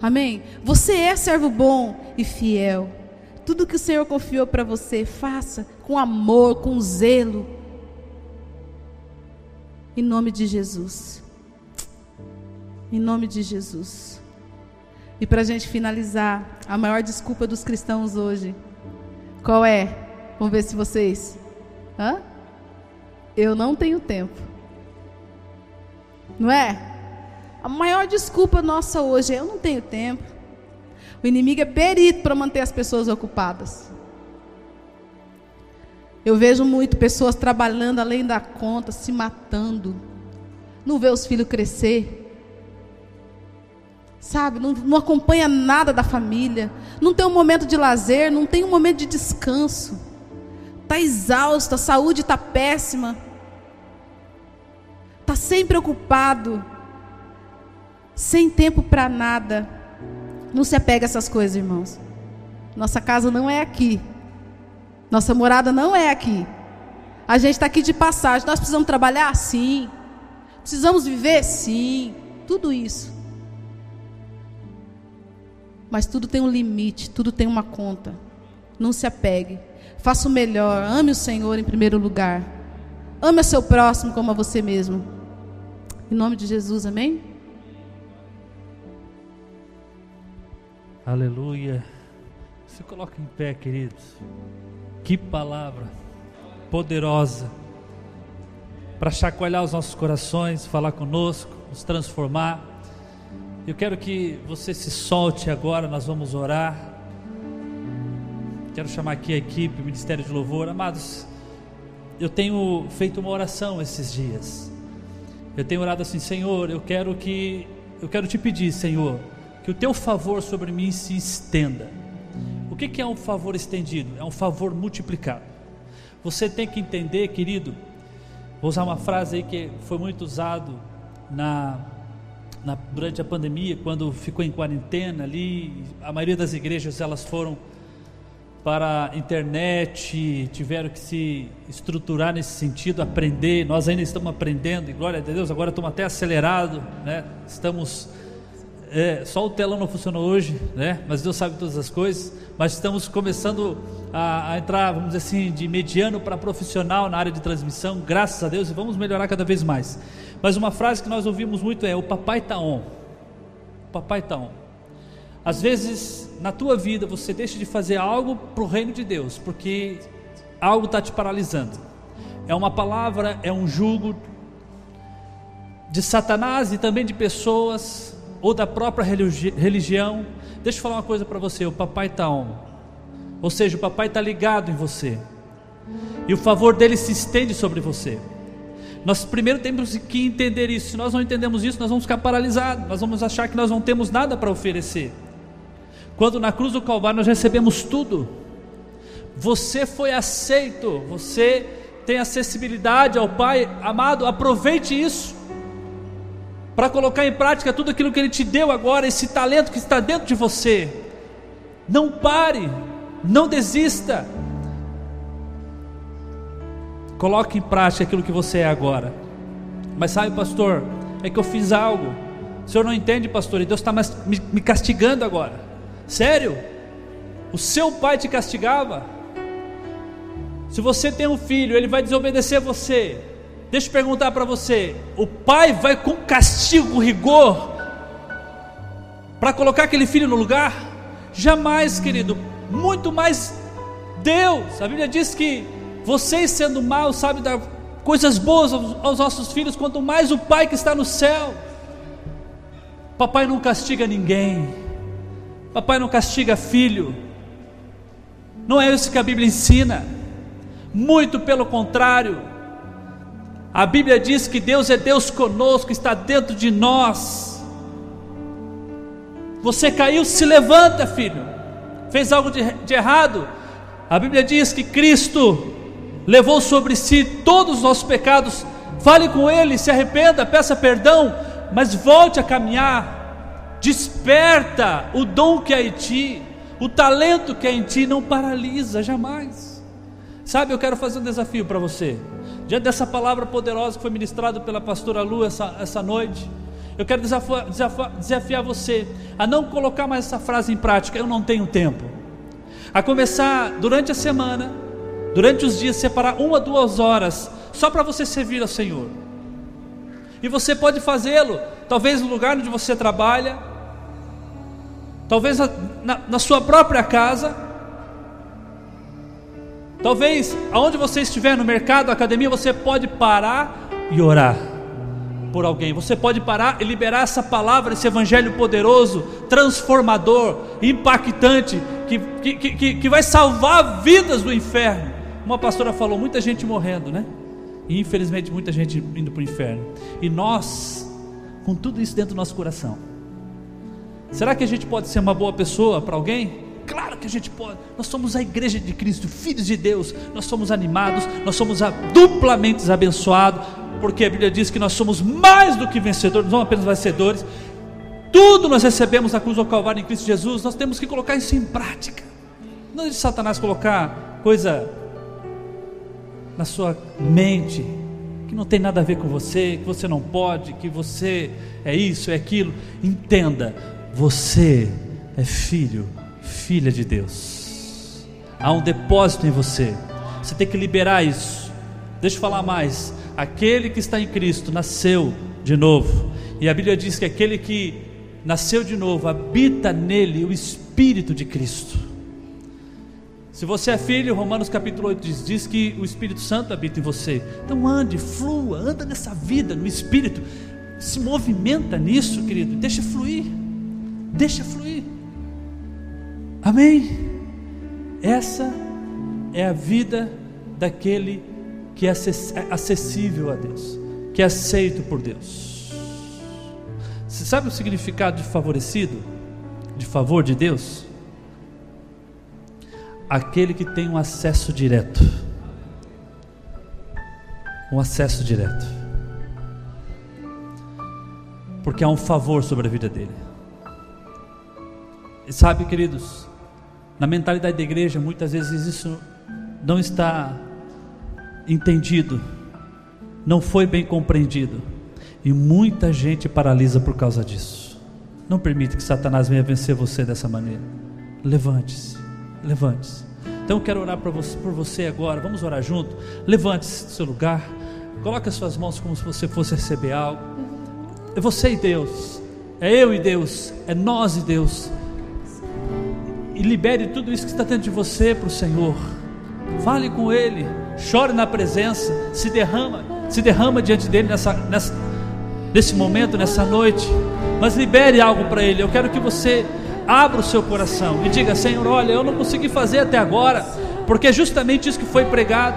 Speaker 1: Amém? Você é servo bom e fiel. Tudo que o Senhor confiou para você, faça com amor, com zelo. Em nome de Jesus. Em nome de Jesus. E para a gente finalizar, a maior desculpa dos cristãos hoje, qual é? Vamos ver se vocês. Hã? Eu não tenho tempo. Não é? A maior desculpa nossa hoje é: eu não tenho tempo. O inimigo é perito para manter as pessoas ocupadas. Eu vejo muito pessoas trabalhando além da conta, se matando. Não vê os filhos crescer. Sabe, não, não acompanha nada da família. Não tem um momento de lazer, não tem um momento de descanso. Está exausto, a saúde está péssima. Está sempre ocupado. Sem tempo para nada. Não se apega a essas coisas, irmãos. Nossa casa não é aqui. Nossa morada não é aqui. A gente está aqui de passagem. Nós precisamos trabalhar? Sim. Precisamos viver? Sim. Tudo isso. Mas tudo tem um limite, tudo tem uma conta. Não se apegue. Faça o melhor. Ame o Senhor em primeiro lugar. Ame o seu próximo como a você mesmo. Em nome de Jesus, amém?
Speaker 2: Aleluia. Se coloca em pé, queridos. Que palavra poderosa para chacoalhar os nossos corações, falar conosco, nos transformar. Eu quero que você se solte agora, nós vamos orar. Quero chamar aqui a equipe, o Ministério de Louvor. Amados, eu tenho feito uma oração esses dias. Eu tenho orado assim, Senhor, eu quero que eu quero te pedir, Senhor, que o teu favor sobre mim se estenda o que, é um favor estendido? É um favor multiplicado. Você tem que entender, querido, vou usar uma frase aí que foi muito usado na, na, durante a pandemia, quando ficou em quarentena ali, a maioria das igrejas elas foram para a internet, tiveram que se estruturar nesse sentido, aprender. Nós ainda estamos aprendendo, e glória a Deus, agora estamos até acelerados, né? Estamos é, só o telão não funcionou hoje, né? Mas Deus sabe todas as coisas. Mas estamos começando a, a entrar, vamos dizer assim, de mediano para profissional na área de transmissão, graças a Deus, e vamos melhorar cada vez mais. Mas uma frase que nós ouvimos muito é: o papai está on. O papai está on. Às vezes, na tua vida, você deixa de fazer algo para o reino de Deus, porque algo está te paralisando. É uma palavra, é um jugo de Satanás e também de pessoas ou da própria religião. Deixa eu falar uma coisa para você: o papai está on, ou seja, o papai está ligado em você, e o favor dele se estende sobre você. Nós primeiro temos que entender isso. Se nós não entendemos isso, nós vamos ficar paralisados, nós vamos achar que nós não temos nada para oferecer. Quando na cruz do Calvário nós recebemos tudo, você foi aceito, você tem acessibilidade ao Pai, amado, aproveite isso para colocar em prática tudo aquilo que Ele te deu agora, esse talento que está dentro de você. Não pare, não desista. Coloque em prática aquilo que você é agora. Mas sabe, pastor, é que eu fiz algo. O senhor não entende, pastor, e Deus está me, me castigando agora. Sério? O seu pai te castigava? Se você tem um filho, ele vai desobedecer você. Deixa eu perguntar para você: o pai vai com castigo, rigor, para colocar aquele filho no lugar? Jamais, querido. Muito mais Deus. A Bíblia diz que vocês sendo maus sabem dar coisas boas aos nossos filhos, quanto mais o Pai que está no céu. Papai não castiga ninguém. Papai não castiga filho. Não é isso que a Bíblia ensina. Muito pelo contrário. A Bíblia diz que Deus é Deus conosco, está dentro de nós. Você caiu, se levanta, filho. Fez algo de, de errado. A Bíblia diz que Cristo levou sobre si todos os nossos pecados. Fale com Ele, se arrependa, peça perdão, mas volte a caminhar. Desperta o dom que há em ti, o talento que há em ti, não paralisa jamais. Sabe, eu quero fazer um desafio para você. Diante dessa palavra poderosa que foi ministrada pela pastora Lu essa, essa noite, eu quero desafiar, desafiar, desafiar você a não colocar mais essa frase em prática, eu não tenho tempo. A começar durante a semana, durante os dias, separar uma, duas horas, só para você servir ao Senhor. E você pode fazê-lo, talvez no lugar onde você trabalha, talvez na, na, na sua própria casa, talvez aonde você estiver no mercado, academia, você pode parar e orar por alguém. Você pode parar e liberar essa palavra, esse evangelho poderoso, transformador, impactante, que, que, que, que vai salvar vidas do inferno. Uma pastora falou, muita gente morrendo, né? E infelizmente muita gente indo para o inferno. E nós, com tudo isso dentro do nosso coração, será que a gente pode ser uma boa pessoa para alguém? Claro que a gente pode. Nós somos a igreja de Cristo, filhos de Deus. Nós somos animados, nós somos duplamente abençoados, porque a Bíblia diz que nós somos mais do que vencedores, não apenas vencedores. Tudo nós recebemos na cruz do Calvário em Cristo Jesus. Nós temos que colocar isso em prática. Não é de Satanás colocar coisa na sua mente que não tem nada a ver com você, que você não pode, que você é isso, é aquilo. Entenda, você é filho, filha de Deus. Há um depósito em você. Você tem que liberar isso. Deixa eu falar mais. Aquele que está em Cristo nasceu de novo. E a Bíblia diz que aquele que nasceu de novo habita nele o Espírito de Cristo. Se você é filho, Romanos capítulo 8 diz, diz que o Espírito Santo habita em você. Então ande, flua, anda nessa vida, no Espírito. Se movimenta nisso, querido. Deixa fluir. Deixa fluir. Amém? Essa é a vida daquele que é acessível a Deus, que é aceito por Deus. Você sabe o significado de favorecido? De favor de Deus? aquele que tem um acesso direto. Um acesso direto. Porque há um favor sobre a vida dele. E sabe, queridos, na mentalidade da igreja, muitas vezes isso não está entendido, não foi bem compreendido, e muita gente paralisa por causa disso. Não permite que Satanás venha vencer você dessa maneira. Levante-se. Levante-se. Então eu quero orar por você, por você agora. Vamos orar junto. Levante-se do seu lugar. Coloque as suas mãos como se você fosse receber algo. É você e Deus. É eu e Deus. É nós e Deus. E libere tudo isso que está dentro de você para o Senhor. Fale com Ele. Chore na presença. Se derrama. Se derrama diante dele nessa, nessa, nesse momento, nessa noite. Mas libere algo para Ele. Eu quero que você abra o seu coração e diga: Senhor, olha, eu não consegui fazer até agora, porque é justamente isso que foi pregado.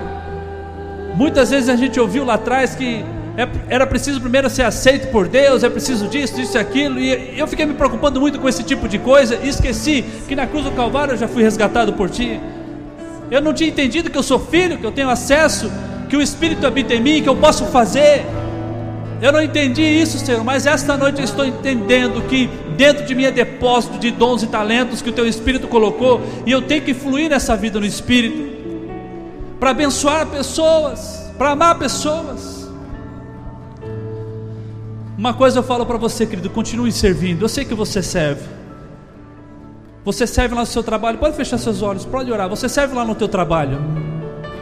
Speaker 2: Muitas vezes a gente ouviu lá atrás que era preciso primeiro ser aceito por Deus, é preciso disso, disso e aquilo, e eu fiquei me preocupando muito com esse tipo de coisa e esqueci que na cruz do Calvário eu já fui resgatado por Ti. Eu não tinha entendido que eu sou filho, que eu tenho acesso, que o Espírito habita em mim, que eu posso fazer. Eu não entendi isso, Senhor, mas esta noite eu estou entendendo que dentro de mim é depósito de dons e talentos que o Teu Espírito colocou, e eu tenho que fluir nessa vida no Espírito, para abençoar pessoas, para amar pessoas. Uma coisa eu falo para você, querido, continue servindo. Eu sei que você serve. Você serve lá no seu trabalho, pode fechar seus olhos, pode orar. Você serve lá no teu trabalho.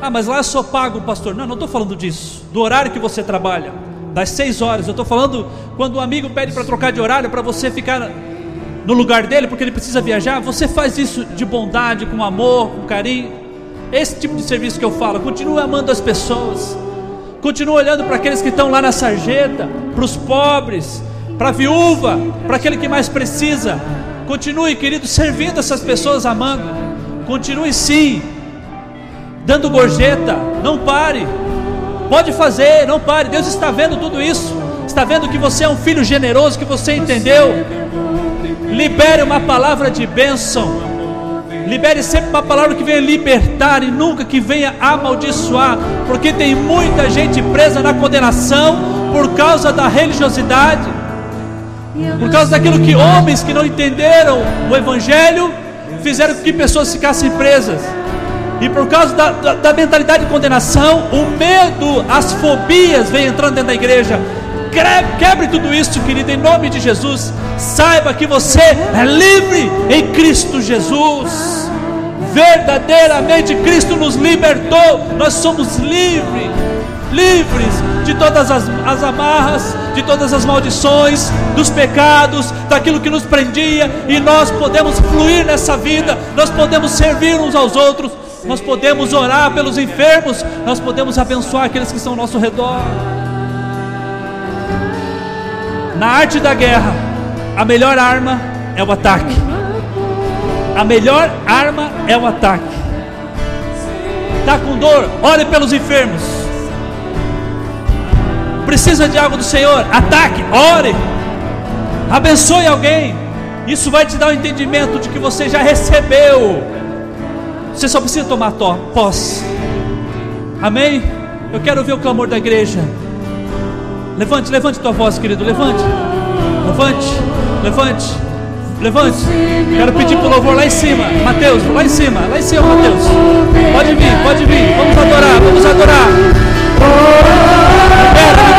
Speaker 2: Ah, mas lá eu sou pago, pastor. Não, não estou falando disso. Do horário que você trabalha, das seis horas. Eu estou falando quando um amigo pede para trocar de horário para você ficar no lugar dele porque ele precisa viajar. Você faz isso de bondade, com amor, com carinho. Esse tipo de serviço que eu falo. Continue amando as pessoas. Continua olhando para aqueles que estão lá na sarjeta, para os pobres, para a viúva, para aquele que mais precisa. Continue, querido, servindo essas pessoas, amando. Continue sim, dando gorjeta. Não pare. Pode fazer, não pare. Deus está vendo tudo isso. Está vendo que você é um filho generoso, que você entendeu. Libere uma palavra de bênção. Libere sempre uma palavra que venha libertar e nunca que venha amaldiçoar, porque tem muita gente presa na condenação por causa da religiosidade, por causa daquilo que homens que não entenderam o Evangelho fizeram com que pessoas ficassem presas. E por causa da, da, da mentalidade de condenação, o medo, as fobias vêm entrando dentro da igreja. Quebre tudo isso, querido, em nome de Jesus. Saiba que você é livre em Cristo Jesus. Verdadeiramente Cristo nos libertou. Nós somos livres, livres de todas as, as amarras, de todas as maldições, dos pecados, daquilo que nos prendia, e nós podemos fluir nessa vida, nós podemos servir uns aos outros, nós podemos orar pelos enfermos, nós podemos abençoar aqueles que estão ao nosso redor. Na arte da guerra, a melhor arma é o ataque. A melhor arma é o ataque. Está com dor? Ore pelos enfermos. Precisa de algo do Senhor? Ataque, ore. Abençoe alguém. Isso vai te dar o um entendimento de que você já recebeu. Você só precisa tomar posse. Amém? Eu quero ver o clamor da igreja. Levante, levante tua voz, querido. Levante. Levante. Levante. Levante. Quero pedir para o louvor lá em cima. Mateus, lá em cima. Lá em cima, Mateus. Pode vir, pode vir. Vamos adorar, vamos adorar. Libera,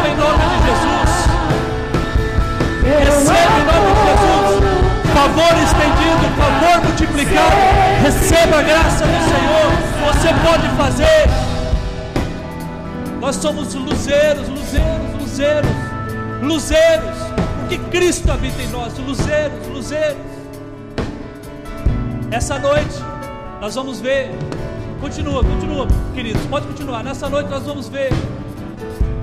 Speaker 2: receba em nome de Jesus. Receba em nome de Jesus. Favor estendido, favor multiplicado. Receba a graça do Senhor. Você pode fazer. Nós somos luzeiros, luzeiros, luzeiros, luzeiros. Porque Cristo habita em nós, luzeiros, luzeiros. Essa noite nós vamos ver. Continua, continua, queridos, pode continuar. Nessa noite nós vamos ver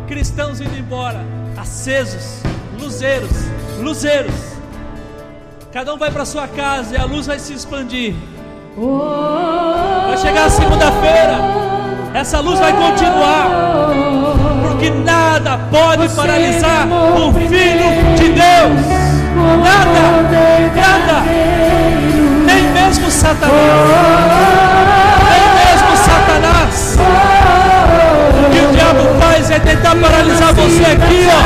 Speaker 2: cristãos indo embora, acesos, luzeiros, luzeiros. Cada um vai para sua casa e a luz vai se expandir. Vai chegar a segunda-feira, essa luz vai continuar, porque nada pode paralisar o Filho de Deus. Nada, nada mesmo Satanás, nem mesmo Satanás, diabo faz é tentar paralisar você aqui, ó,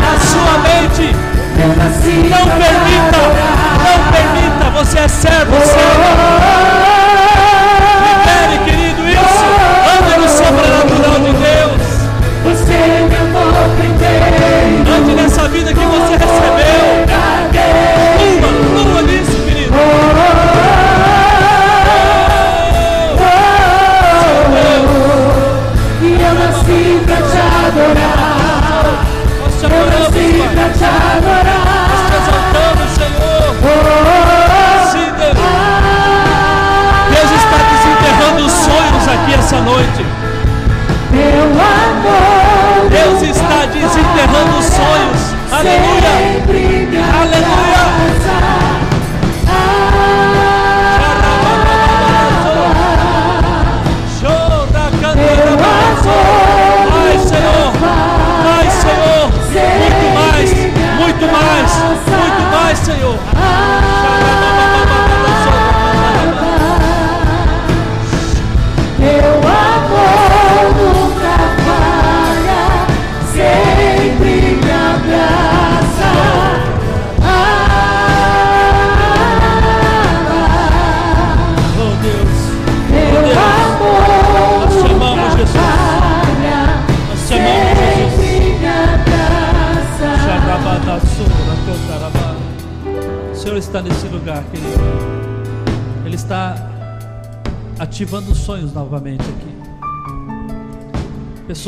Speaker 2: na sua mente. Não permita, não permita, você é servo, servo. Libere, querido, isso. Ande no sobrenatural de Deus. Ande nessa vida que você recebeu. Nessa noite. Deus está desenterrando os sonhos. Aleluia.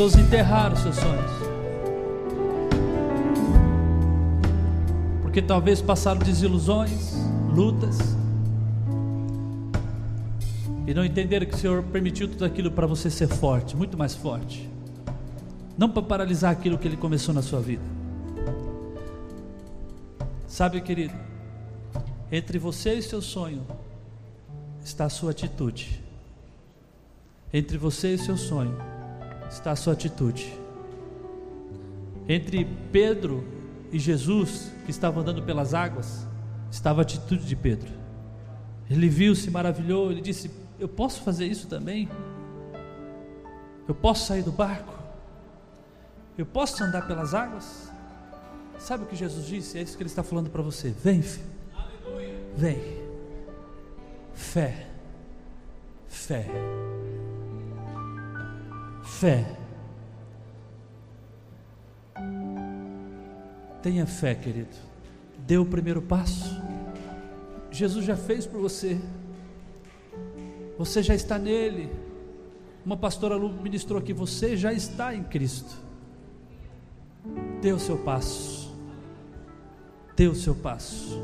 Speaker 2: Pessoas enterraram seus sonhos. Porque talvez passaram desilusões, lutas. E não entenderam que o Senhor permitiu tudo aquilo para você ser forte, muito mais forte. Não para paralisar aquilo que Ele começou na sua vida. Sabe, querido, entre você e seu sonho está a sua atitude. Entre você e seu sonho está a sua atitude. Entre Pedro e Jesus, que estavam andando pelas águas, estava a atitude de Pedro. Ele viu, se maravilhou, ele disse: Eu posso fazer isso também? Eu posso sair do barco? Eu posso andar pelas águas? Sabe o que Jesus disse? É isso que ele está falando para você. Vem, filho. Vem. Fé. Fé. Fé. Tenha fé, querido. Dê o primeiro passo. Jesus já fez por você. Você já está nele. Uma pastora Lu ministrou aqui: você já está em Cristo. Dê o seu passo. Dê o seu passo.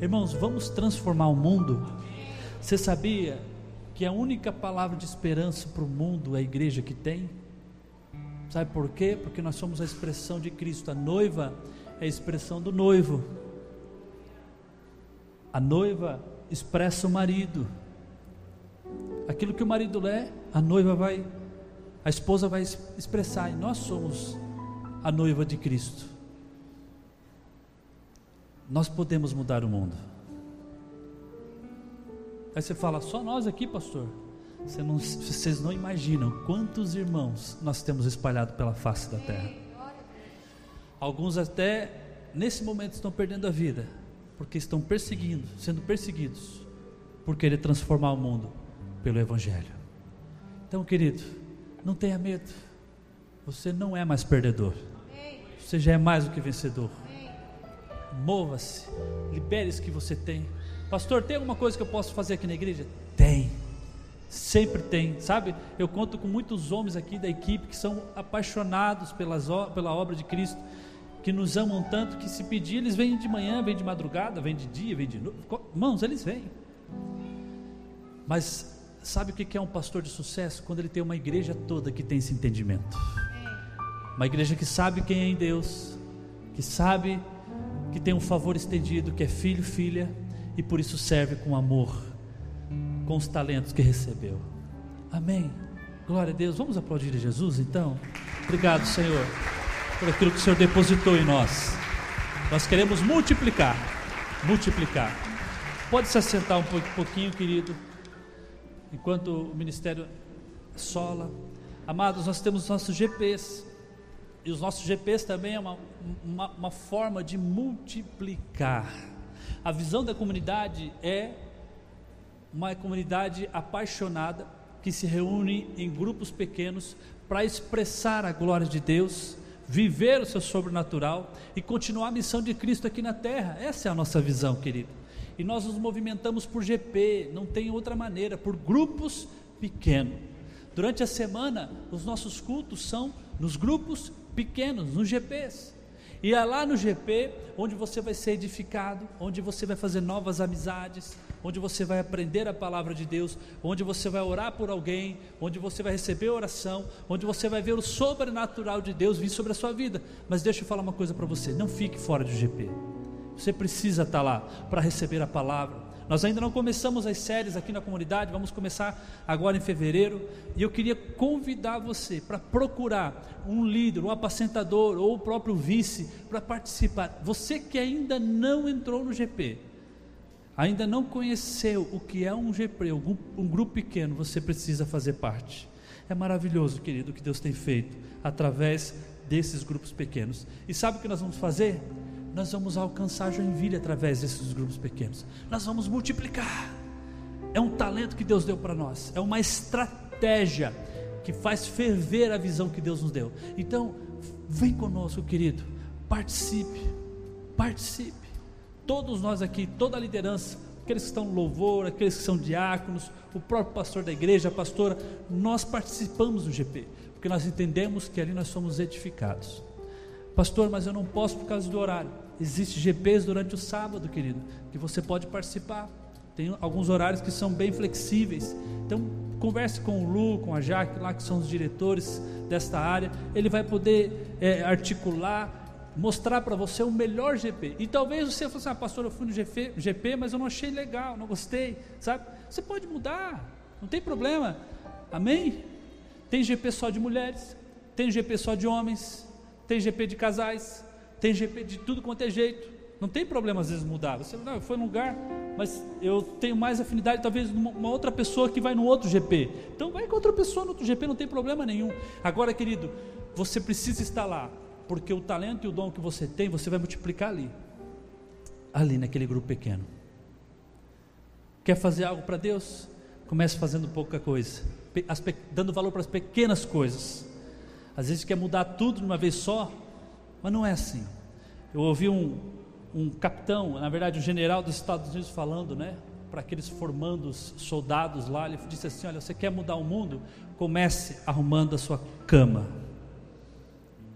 Speaker 2: Irmãos, vamos transformar o mundo. Você sabia que a única palavra de esperança para o mundo é a igreja que tem? Sabe por quê? Porque nós somos a expressão de Cristo. A noiva é a expressão do noivo. A noiva expressa o marido. Aquilo que o marido é, a noiva vai, a esposa vai expressar. E nós somos a noiva de Cristo. Nós podemos mudar o mundo. Aí você fala, só nós aqui, pastor. Você não, vocês não imaginam quantos irmãos nós temos espalhado pela face da terra. Alguns até nesse momento estão perdendo a vida, porque estão perseguindo, sendo perseguidos, por querer transformar o mundo pelo Evangelho. Então, querido, não tenha medo. Você não é mais perdedor. Você já é mais do que vencedor. Mova-se, libere isso que você tem. Pastor, tem alguma coisa que eu posso fazer aqui na igreja? Tem. Sempre tem, sabe? Eu conto com muitos homens aqui da equipe que são apaixonados pelas, pela obra de Cristo, que nos amam tanto que se pedir, eles vêm de manhã, vêm de madrugada, vêm de dia, vêm de noite. Mãos, eles vêm. Mas sabe o que é um pastor de sucesso? Quando ele tem uma igreja toda que tem esse entendimento. Uma igreja que sabe quem é em Deus, que sabe que tem um favor estendido, que é filho, filha, e por isso serve com amor, com os talentos que recebeu. Amém. Glória a Deus. Vamos aplaudir a Jesus então? Obrigado, Senhor, por aquilo que o Senhor depositou em nós. Nós queremos multiplicar, multiplicar. Pode se assentar um pouquinho, querido, enquanto o ministério sola. Amados, nós temos nossos GPs. E os nossos GPs também é uma, uma, uma forma de multiplicar. A visão da comunidade é uma comunidade apaixonada que se reúne em grupos pequenos para expressar a glória de Deus, viver o seu sobrenatural e continuar a missão de Cristo aqui na terra. Essa é a nossa visão, querido. E nós nos movimentamos por GP, não tem outra maneira, por grupos pequenos. Durante a semana, os nossos cultos são nos grupos pequenos, nos GPs. E é lá no GP onde você vai ser edificado, onde você vai fazer novas amizades, onde você vai aprender a palavra de Deus, onde você vai orar por alguém, onde você vai receber oração, onde você vai ver o sobrenatural de Deus vir sobre a sua vida. Mas deixa eu falar uma coisa para você: não fique fora do GP. Você precisa estar lá para receber a palavra. Nós ainda não começamos as séries aqui na comunidade, vamos começar agora em fevereiro. E eu queria convidar você para procurar um líder, um apacentador ou o próprio vice para participar. Você que ainda não entrou no GP, ainda não conheceu o que é um GP, um grupo pequeno, você precisa fazer parte. É maravilhoso, querido, o que Deus tem feito através desses grupos pequenos. E sabe o que nós vamos fazer? Nós vamos alcançar Joinville através desses grupos pequenos. Nós vamos multiplicar. É um talento que Deus deu para nós, é uma estratégia que faz ferver a visão que Deus nos deu. Então, vem conosco, querido, participe, participe. Todos nós aqui, toda a liderança, aqueles que estão no louvor, aqueles que são diáconos, o próprio pastor da igreja, a pastora, nós participamos do GP, porque nós entendemos que ali nós somos edificados. Pastor, mas eu não posso por causa do horário. Existe GPs durante o sábado, querido, que você pode participar. Tem alguns horários que são bem flexíveis. Então, converse com o Lu, com a Jaque, lá que são os diretores desta área. Ele vai poder é, articular, mostrar para você o melhor GP. E talvez você fale assim: ah, pastor, eu fui no GP, GP, mas eu não achei legal, não gostei, sabe? Você pode mudar, não tem problema. Amém? Tem GP só de mulheres, tem GP só de homens, tem GP de casais, tem GP de tudo quanto é jeito. Não tem problema às vezes mudar. Você não, foi num lugar, mas eu tenho mais afinidade talvez uma, uma outra pessoa que vai no outro GP. Então vai com outra pessoa no outro GP, não tem problema nenhum. Agora, querido, você precisa estar lá, porque o talento e o dom que você tem, você vai multiplicar ali. Ali naquele grupo pequeno. Quer fazer algo para Deus? Comece fazendo pouca coisa, dando valor para as pequenas coisas. Às vezes quer mudar tudo de uma vez só, mas não é assim. Eu ouvi um, um capitão, na verdade, um general dos Estados Unidos falando, né? Para aqueles formandos soldados lá, ele disse assim: Olha, você quer mudar o mundo? Comece arrumando a sua cama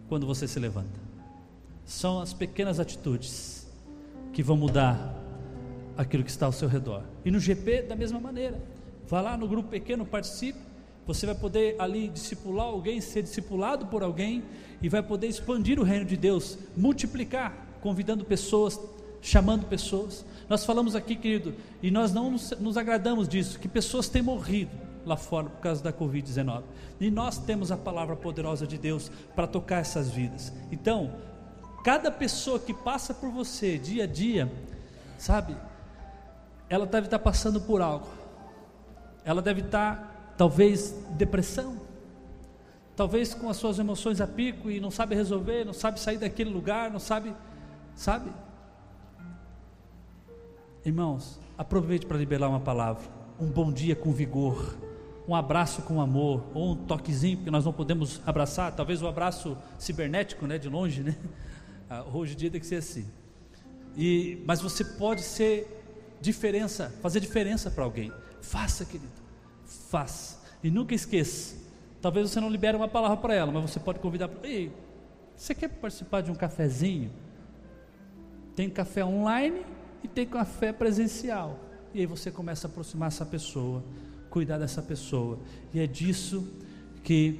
Speaker 2: quando você se levanta. São as pequenas atitudes que vão mudar aquilo que está ao seu redor. E no GP, da mesma maneira. Vá lá no grupo pequeno, participe. Você vai poder ali discipular alguém, ser discipulado por alguém e vai poder expandir o reino de Deus, multiplicar, convidando pessoas, chamando pessoas. Nós falamos aqui, querido, e nós não nos, nos agradamos disso, que pessoas têm morrido lá fora por causa da Covid-19. E nós temos a palavra poderosa de Deus para tocar essas vidas. Então, cada pessoa que passa por você dia a dia, sabe, ela deve estar passando por algo. Ela deve estar, talvez, depressão, talvez com as suas emoções a pico e não sabe resolver, não sabe sair daquele lugar, não sabe, sabe? Irmãos, aproveite para liberar uma palavra, um bom dia com vigor, um abraço com amor, ou um toquezinho, porque nós não podemos abraçar, talvez o um abraço cibernético, né, de longe, né? Ah, hoje em dia tem que ser assim. E, mas você pode ser diferença, fazer diferença para alguém. Faça, querido, faça. E nunca esqueça, Talvez você não libere uma palavra para ela, mas você pode convidar. Ei, você quer participar de um cafezinho? Tem café online e tem café presencial. E aí você começa a aproximar essa pessoa, cuidar dessa pessoa. E é disso que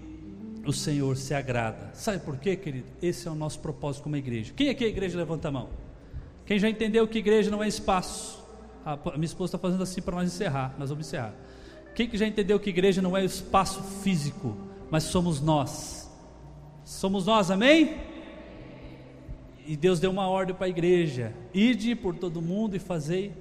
Speaker 2: o Senhor se agrada. Sabe por quê, querido? Esse é o nosso propósito como igreja. Quem aqui é igreja? Levanta a mão. Quem já entendeu que igreja não é espaço? A minha esposa está fazendo assim para nós encerrar. Nós vamos encerrar. Quem que já entendeu que igreja não é espaço físico, mas somos nós? Somos nós, amém? E Deus deu uma ordem para a igreja: ide por todo mundo e fazei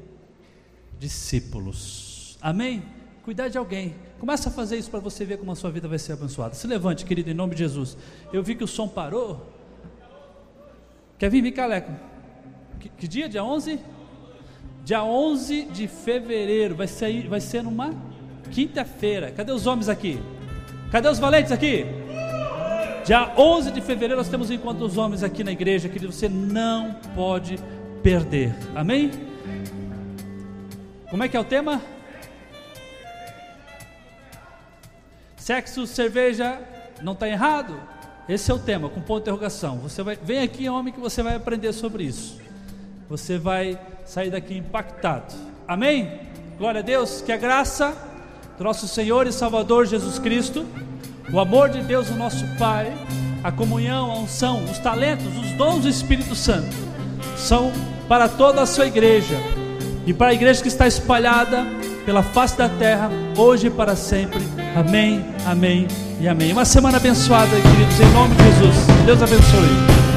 Speaker 2: discípulos. Amém? Cuidar de alguém. Começa a fazer isso para você ver como a sua vida vai ser abençoada. Se levante, querido, em nome de Jesus. Eu vi que o som parou. Quer vir, Micaleco? Que, que dia? Dia 11? Dia 11 de fevereiro. Vai ser, vai ser numa Quinta-feira. Cadê os homens aqui? Cadê os valentes aqui? Dia 11 de fevereiro nós temos o encontro dos homens aqui na igreja, que você não pode perder. Amém? Como é que é o tema? Sexo, cerveja, não está errado? Esse é o tema, com ponto de interrogação. Você vai, vem aqui, homem, que você vai aprender sobre isso. Você vai sair daqui impactado. Amém? Glória a Deus. Que a graça do nosso Senhor e Salvador Jesus Cristo, o amor de Deus, o nosso Pai, a comunhão, a unção, os talentos, os dons do Espírito Santo são para toda a sua igreja e para a igreja que está espalhada pela face da terra, hoje e para sempre. Amém, amém e amém. Uma semana abençoada, queridos, em nome de Jesus. Deus abençoe.